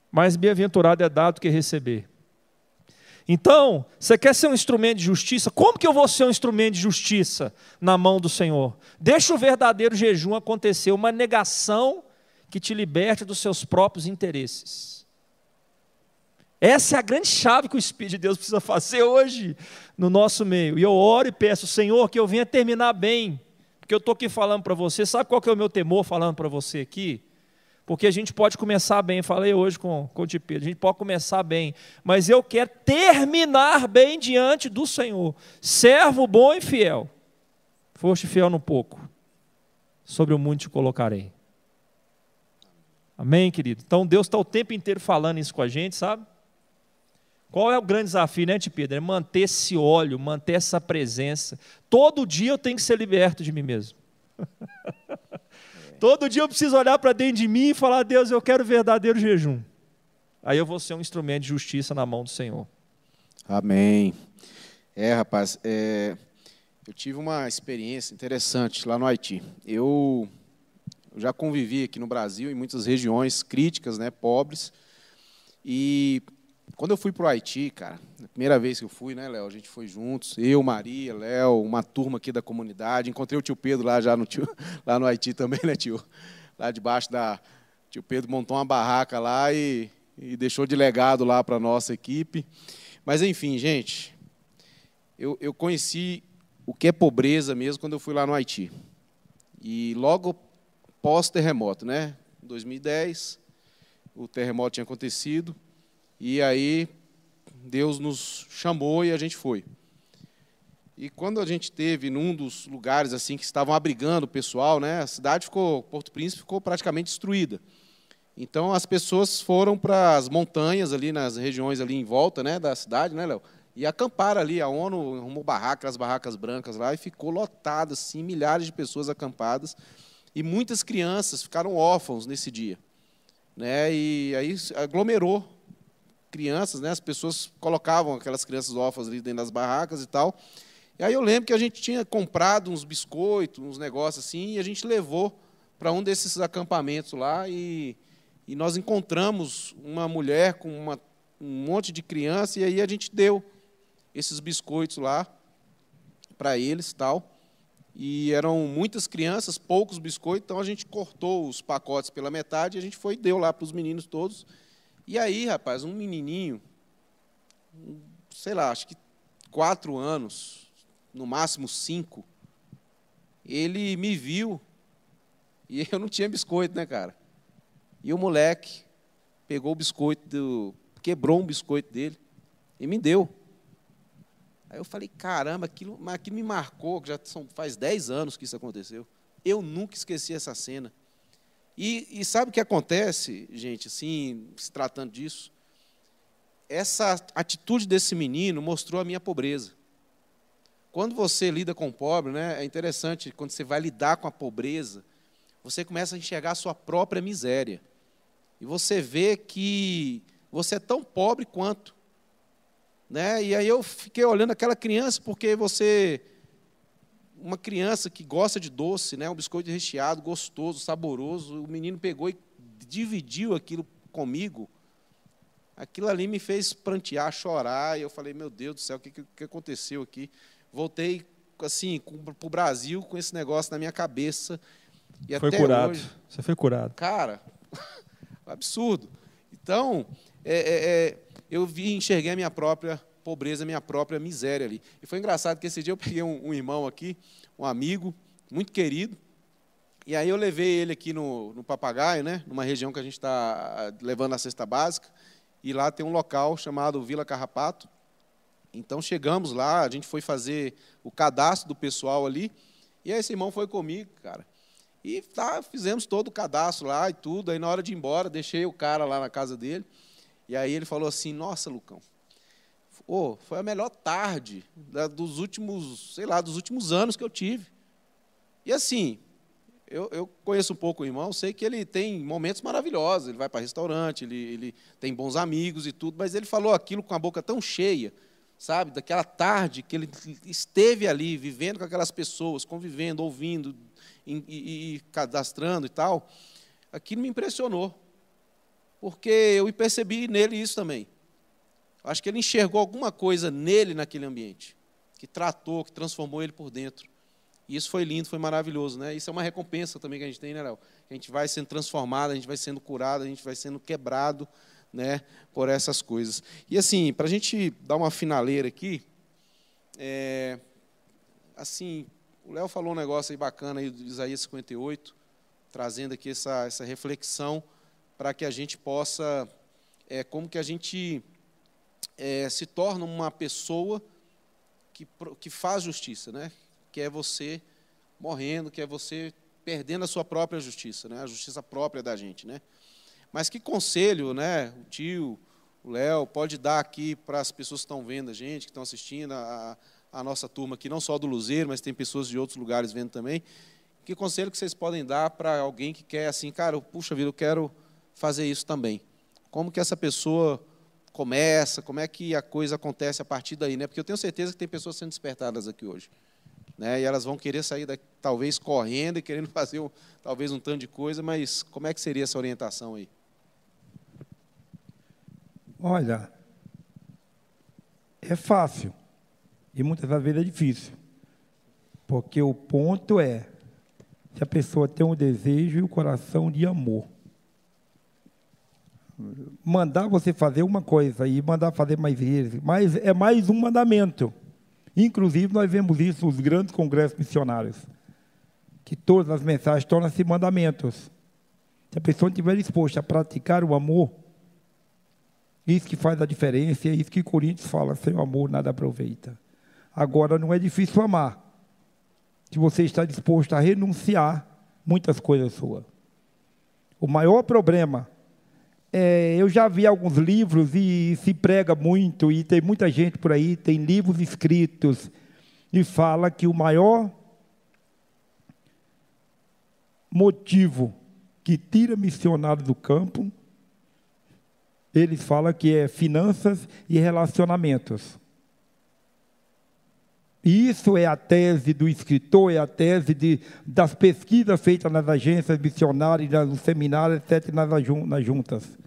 Mais bem-aventurado é dado que receber. Então, você quer ser um instrumento de justiça? Como que eu vou ser um instrumento de justiça na mão do Senhor? Deixa o verdadeiro jejum acontecer, uma negação que te liberte dos seus próprios interesses. Essa é a grande chave que o Espírito de Deus precisa fazer hoje no nosso meio. E eu oro e peço, Senhor, que eu venha terminar bem. Porque eu estou aqui falando para você, sabe qual que é o meu temor falando para você aqui? Porque a gente pode começar bem, falei hoje com, com o Pedro, a gente pode começar bem, mas eu quero terminar bem diante do Senhor. Servo bom e fiel. Foste fiel no pouco, sobre o muito te colocarei. Amém, querido? Então Deus está o tempo inteiro falando isso com a gente, sabe? Qual é o grande desafio, né, Tio Pedro? É manter esse óleo, manter essa presença. Todo dia eu tenho que ser liberto de mim mesmo. [laughs] Todo dia eu preciso olhar para dentro de mim e falar: Deus, eu quero verdadeiro jejum. Aí eu vou ser um instrumento de justiça na mão do Senhor. Amém. É, rapaz, é, eu tive uma experiência interessante lá no Haiti. Eu, já convivi aqui no Brasil, em muitas regiões críticas, né, pobres, e quando eu fui para o Haiti, cara, primeira vez que eu fui, né, Léo? A gente foi juntos, eu, Maria, Léo, uma turma aqui da comunidade. Encontrei o tio Pedro lá já no, tio, [laughs] lá no Haiti também, né, tio? Lá debaixo da. O tio Pedro montou uma barraca lá e, e deixou de legado lá para a nossa equipe. Mas, enfim, gente, eu, eu conheci o que é pobreza mesmo quando eu fui lá no Haiti. E logo pós-terremoto, né? Em 2010, o terremoto tinha acontecido. E aí Deus nos chamou e a gente foi. E quando a gente teve num dos lugares assim que estavam abrigando o pessoal, né, a cidade ficou, Porto Príncipe ficou praticamente destruída. Então as pessoas foram para as montanhas ali nas regiões ali em volta, né, da cidade, né, Léo? E acamparam ali, a ONU arrumou barracas, as barracas brancas lá e ficou lotado assim, milhares de pessoas acampadas e muitas crianças ficaram órfãos nesse dia, né? E aí aglomerou crianças, né? As pessoas colocavam aquelas crianças órfãs ali dentro das barracas e tal. E aí eu lembro que a gente tinha comprado uns biscoitos, uns negócios assim, e a gente levou para um desses acampamentos lá e, e nós encontramos uma mulher com uma, um monte de criança e aí a gente deu esses biscoitos lá para eles tal. E eram muitas crianças, poucos biscoitos, então a gente cortou os pacotes pela metade e a gente foi e deu lá para os meninos todos. E aí, rapaz, um menininho, sei lá, acho que quatro anos, no máximo cinco, ele me viu e [laughs] eu não tinha biscoito, né, cara? E o moleque pegou o biscoito, do, quebrou um biscoito dele e me deu. Aí eu falei, caramba, aquilo, aquilo me marcou, já são, faz dez anos que isso aconteceu. Eu nunca esqueci essa cena. E, e sabe o que acontece, gente, assim, se tratando disso? Essa atitude desse menino mostrou a minha pobreza. Quando você lida com o pobre, né, é interessante, quando você vai lidar com a pobreza, você começa a enxergar a sua própria miséria. E você vê que você é tão pobre quanto. Né? E aí eu fiquei olhando aquela criança, porque você uma criança que gosta de doce, né, um biscoito recheado, gostoso, saboroso, o menino pegou e dividiu aquilo comigo. Aquilo ali me fez prantear, chorar, e eu falei, meu Deus do céu, o que, que aconteceu aqui? Voltei assim para o Brasil com esse negócio na minha cabeça. E foi curado. Hoje, Você foi curado. Cara, [laughs] absurdo. Então, é, é, é, eu vi, enxerguei a minha própria pobreza, minha própria miséria ali. E foi engraçado que esse dia eu peguei um, um irmão aqui, um amigo, muito querido, e aí eu levei ele aqui no, no Papagaio, né, numa região que a gente está levando a cesta básica, e lá tem um local chamado Vila Carrapato. Então chegamos lá, a gente foi fazer o cadastro do pessoal ali, e aí esse irmão foi comigo, cara. E tá, fizemos todo o cadastro lá e tudo. Aí na hora de ir embora, deixei o cara lá na casa dele. E aí ele falou assim: Nossa, Lucão, oh, foi a melhor tarde dos últimos, sei lá, dos últimos anos que eu tive. E assim, eu, eu, conheço um pouco o irmão, sei que ele tem momentos maravilhosos, ele vai para restaurante, ele, ele tem bons amigos e tudo, mas ele falou aquilo com a boca tão cheia, sabe, daquela tarde que ele esteve ali, vivendo com aquelas pessoas, convivendo, ouvindo e, e, e cadastrando e tal, aquilo me impressionou, porque eu percebi nele isso também. Acho que ele enxergou alguma coisa nele naquele ambiente, que tratou, que transformou ele por dentro. E isso foi lindo, foi maravilhoso, né? Isso é uma recompensa também que a gente tem, né, Léo? A gente vai sendo transformado, a gente vai sendo curado, a gente vai sendo quebrado, né, por essas coisas. E assim, para a gente dar uma finaleira aqui, é, assim, o Léo falou um negócio aí bacana aí do Isaías 58, trazendo aqui essa, essa reflexão para que a gente possa, é, como que a gente é, se torna uma pessoa que, que faz justiça, né? que é você morrendo, que é você perdendo a sua própria justiça, né? a justiça própria da gente. Né? Mas que conselho, né? O tio, o Léo, pode dar aqui para as pessoas que estão vendo a gente, que estão assistindo, a, a nossa turma aqui, não só do Luzeiro, mas tem pessoas de outros lugares vendo também. Que conselho que vocês podem dar para alguém que quer assim, cara, puxa vida, eu quero fazer isso também? Como que essa pessoa começa, como é que a coisa acontece a partir daí, né? Porque eu tenho certeza que tem pessoas sendo despertadas aqui hoje. Né? E elas vão querer sair daqui, talvez correndo e querendo [laughs] fazer um, talvez um tanto de coisa, mas como é que seria essa orientação aí? Olha, é fácil e muitas vezes é difícil. Porque o ponto é se a pessoa tem um desejo e o um coração de amor. Mandar você fazer uma coisa e mandar fazer mais vezes, mas é mais um mandamento. Inclusive, nós vemos isso nos grandes congressos missionários, que todas as mensagens tornam-se mandamentos. Se a pessoa estiver disposta a praticar o amor, isso que faz a diferença, é isso que Coríntios fala, sem o amor nada aproveita. Agora, não é difícil amar, se você está disposto a renunciar muitas coisas suas. O maior problema é, eu já vi alguns livros e se prega muito, e tem muita gente por aí, tem livros escritos, e fala que o maior motivo que tira missionário do campo eles falam que é finanças e relacionamentos. Isso é a tese do escritor, é a tese de, das pesquisas feitas nas agências missionárias, nos seminários, etc., nas, nas juntas.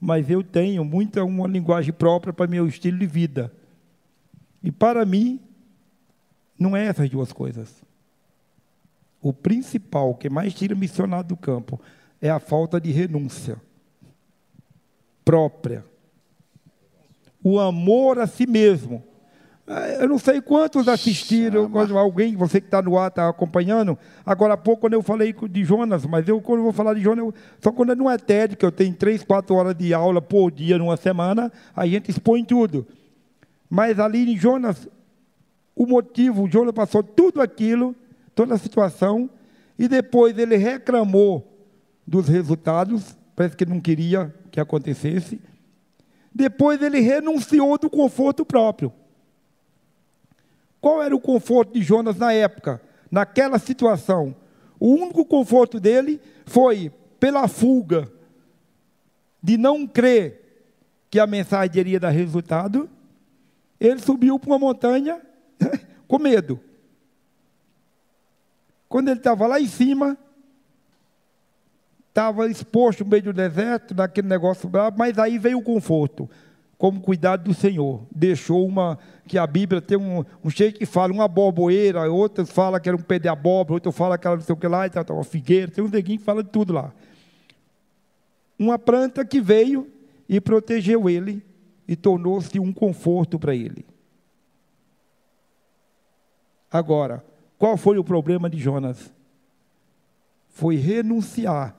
Mas eu tenho muita uma linguagem própria para meu estilo de vida. E para mim, não é essas duas coisas. O principal que mais tira missionário do campo é a falta de renúncia própria. O amor a si mesmo. É, eu não sei quantos assistiram, Chama. alguém, você que está no ar, está acompanhando. Agora há pouco, quando eu falei de Jonas, mas eu, quando eu vou falar de Jonas, eu, só quando não é TED, que eu tenho três, quatro horas de aula por dia numa semana, a gente expõe tudo. Mas ali em Jonas, o motivo, Jonas passou tudo aquilo, toda a situação, e depois ele reclamou dos resultados, parece que não queria que acontecesse. Depois ele renunciou do conforto próprio. Qual era o conforto de Jonas na época, naquela situação? O único conforto dele foi pela fuga de não crer que a mensagem iria dar resultado. Ele subiu para uma montanha [laughs] com medo. Quando ele estava lá em cima, estava exposto no meio do deserto, naquele negócio bravo, mas aí veio o conforto, como cuidado do Senhor. Deixou uma, que a Bíblia tem um, um cheio que fala uma borboeira, outro fala que era um pé de abóbora, outro fala que era não sei o que lá, uma figueira, tem um neguinho que fala de tudo lá. Uma planta que veio e protegeu ele e tornou-se um conforto para ele. Agora, qual foi o problema de Jonas? Foi renunciar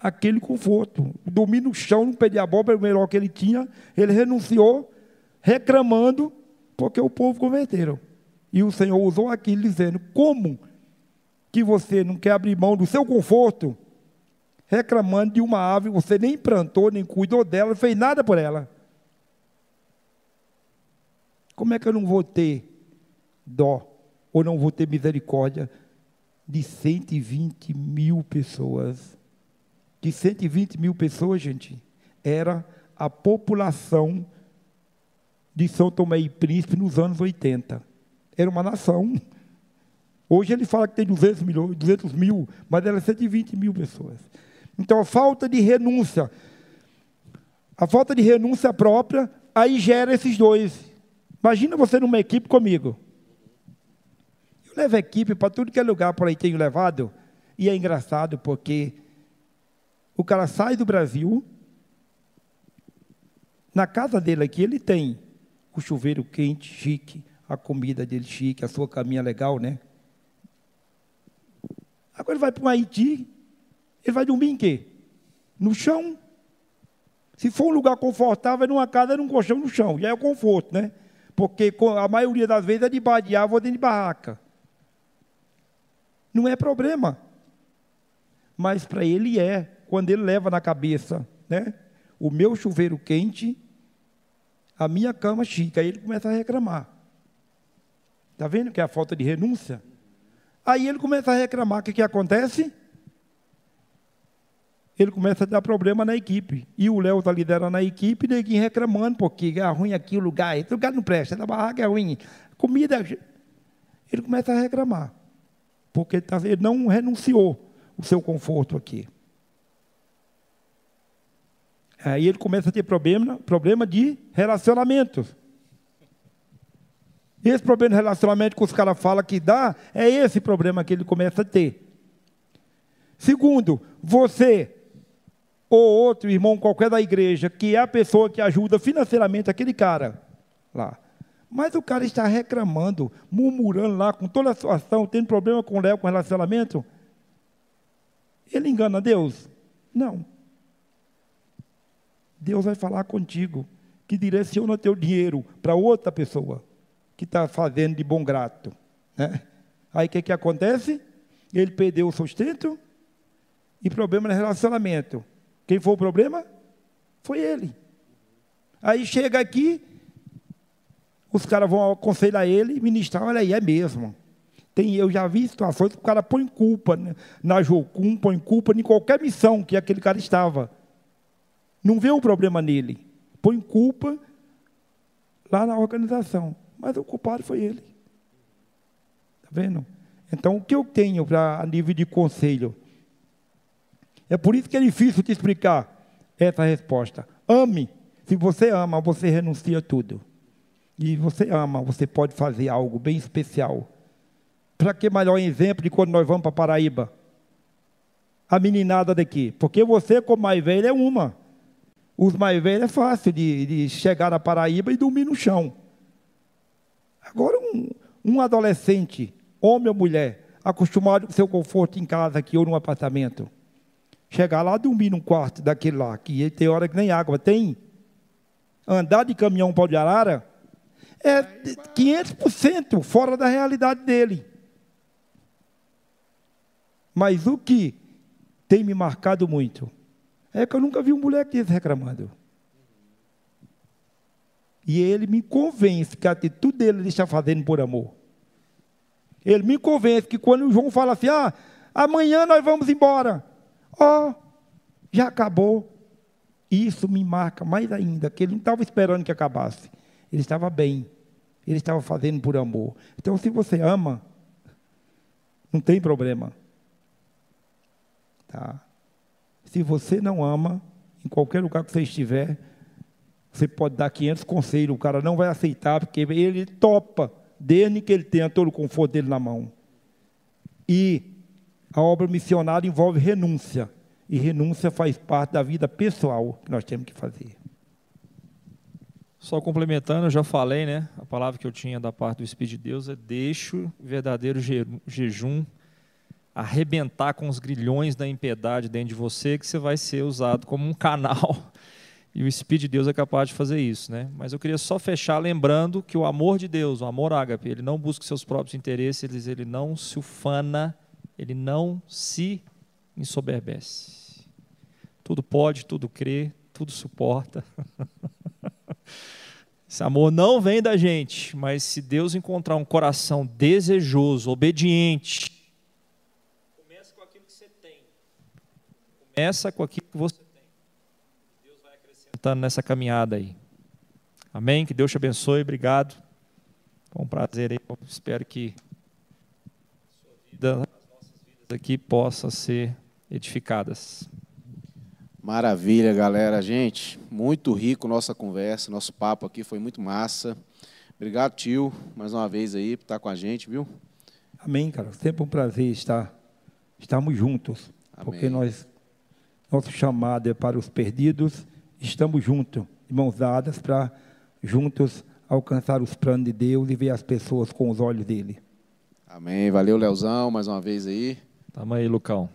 aquele conforto. Dormir no chão, no pé de abóbora, o melhor que ele tinha, ele renunciou, reclamando, porque o povo converteram. E o Senhor usou aquilo dizendo: como que você não quer abrir mão do seu conforto, reclamando de uma ave, você nem plantou, nem cuidou dela, não fez nada por ela? Como é que eu não vou ter dó, ou não vou ter misericórdia de 120 mil pessoas? Que 120 mil pessoas, gente, era a população de São Tomé e Príncipe nos anos 80. Era uma nação. Hoje ele fala que tem 200, milhões, 200 mil, mas era 120 mil pessoas. Então a falta de renúncia, a falta de renúncia própria, aí gera esses dois. Imagina você numa equipe comigo. Eu levo equipe para tudo que é lugar por aí tenho levado, e é engraçado porque o cara sai do Brasil, na casa dele aqui ele tem o chuveiro quente, chique, a comida dele chique, a sua caminha legal, né? Agora ele vai para o Haiti, ele vai dormir em quê? No chão. Se for um lugar confortável, é numa casa, é num colchão no chão, já é o conforto, né? Porque a maioria das vezes é de de árvore dentro de barraca. Não é problema. Mas para ele é quando ele leva na cabeça, né? O meu chuveiro quente, a minha cama chica, aí ele começa a reclamar. Está vendo que é a falta de renúncia? Aí ele começa a reclamar, o que, que acontece? Ele começa a dar problema na equipe. E o Léo está liderando a equipe, e neguinho reclamando, porque é ruim aqui o lugar, esse lugar não presta, a barraca é ruim, comida. É ele começa a reclamar, porque tá, ele não renunciou o seu conforto aqui. Aí ele começa a ter problema, problema de relacionamentos. Esse problema de relacionamento que os caras falam que dá, é esse problema que ele começa a ter. Segundo, você ou outro irmão qualquer da igreja, que é a pessoa que ajuda financeiramente aquele cara lá. Mas o cara está reclamando, murmurando lá, com toda a situação, tendo problema com o Léo, com relacionamento. Ele engana Deus? Não. Deus vai falar contigo, que direciona teu dinheiro para outra pessoa que está fazendo de bom grato. Né? Aí o que, que acontece? Ele perdeu o sustento e problema no relacionamento. Quem foi o problema? Foi ele. Aí chega aqui, os caras vão aconselhar ele ministrar, olha aí, é mesmo. Tem, eu já vi situações que o cara põe culpa né? na Jocum, põe culpa em qualquer missão que aquele cara estava. Não vê o problema nele. Põe culpa lá na organização mas o culpado foi ele. Está vendo? Então, o que eu tenho para a nível de conselho? É por isso que é difícil te explicar essa resposta. Ame. Se você ama, você renuncia tudo. E você ama, você pode fazer algo bem especial. Para que melhor exemplo de quando nós vamos para Paraíba? A meninada daqui. Porque você, como mais velho, é uma. Os mais velhos é fácil de, de chegar na Paraíba e dormir no chão. Agora, um, um adolescente, homem ou mulher, acostumado com seu conforto em casa aqui ou num apartamento, chegar lá dormir num quarto daquele lá, que tem hora que nem água tem, andar de caminhão para o de Arara, é 500% fora da realidade dele. Mas o que tem me marcado muito é que eu nunca vi um moleque desse reclamando. E ele me convence que a atitude dele ele está fazendo por amor. Ele me convence que quando o João fala assim, ah, amanhã nós vamos embora. Ó, oh, já acabou. Isso me marca mais ainda, que ele não estava esperando que acabasse. Ele estava bem. Ele estava fazendo por amor. Então, se você ama, não tem problema. Tá? Se você não ama, em qualquer lugar que você estiver, você pode dar 500 conselhos, o cara não vai aceitar, porque ele topa, desde que ele tenha todo o conforto dele na mão. E a obra missionária envolve renúncia. E renúncia faz parte da vida pessoal que nós temos que fazer. Só complementando, eu já falei, né? A palavra que eu tinha da parte do Espírito de Deus é deixo verdadeiro jejum arrebentar com os grilhões da impiedade dentro de você, que você vai ser usado como um canal [laughs] e o Espírito de Deus é capaz de fazer isso, né? Mas eu queria só fechar lembrando que o amor de Deus, o amor ágape, ele não busca seus próprios interesses, ele não se ufana, ele não se ensoberbece. Tudo pode, tudo crê, tudo suporta. [laughs] Esse amor não vem da gente, mas se Deus encontrar um coração desejoso, obediente, começa com aquilo que você tem. Começa com aquilo que você estando nessa caminhada aí. Amém? Que Deus te abençoe. Obrigado. Foi um prazer aí. Espero que a sua vida, as nossas vidas aqui possam ser edificadas. Maravilha, galera. Gente, muito rico nossa conversa, nosso papo aqui foi muito massa. Obrigado, tio, mais uma vez aí por estar com a gente, viu? Amém, cara. Sempre um prazer estar estarmos juntos, Amém. porque nós nosso chamado é para os perdidos estamos juntos, mãos dadas, para juntos alcançar os planos de Deus e ver as pessoas com os olhos dele. Amém. Valeu, Leozão, mais uma vez aí. Tamo aí, Lucão.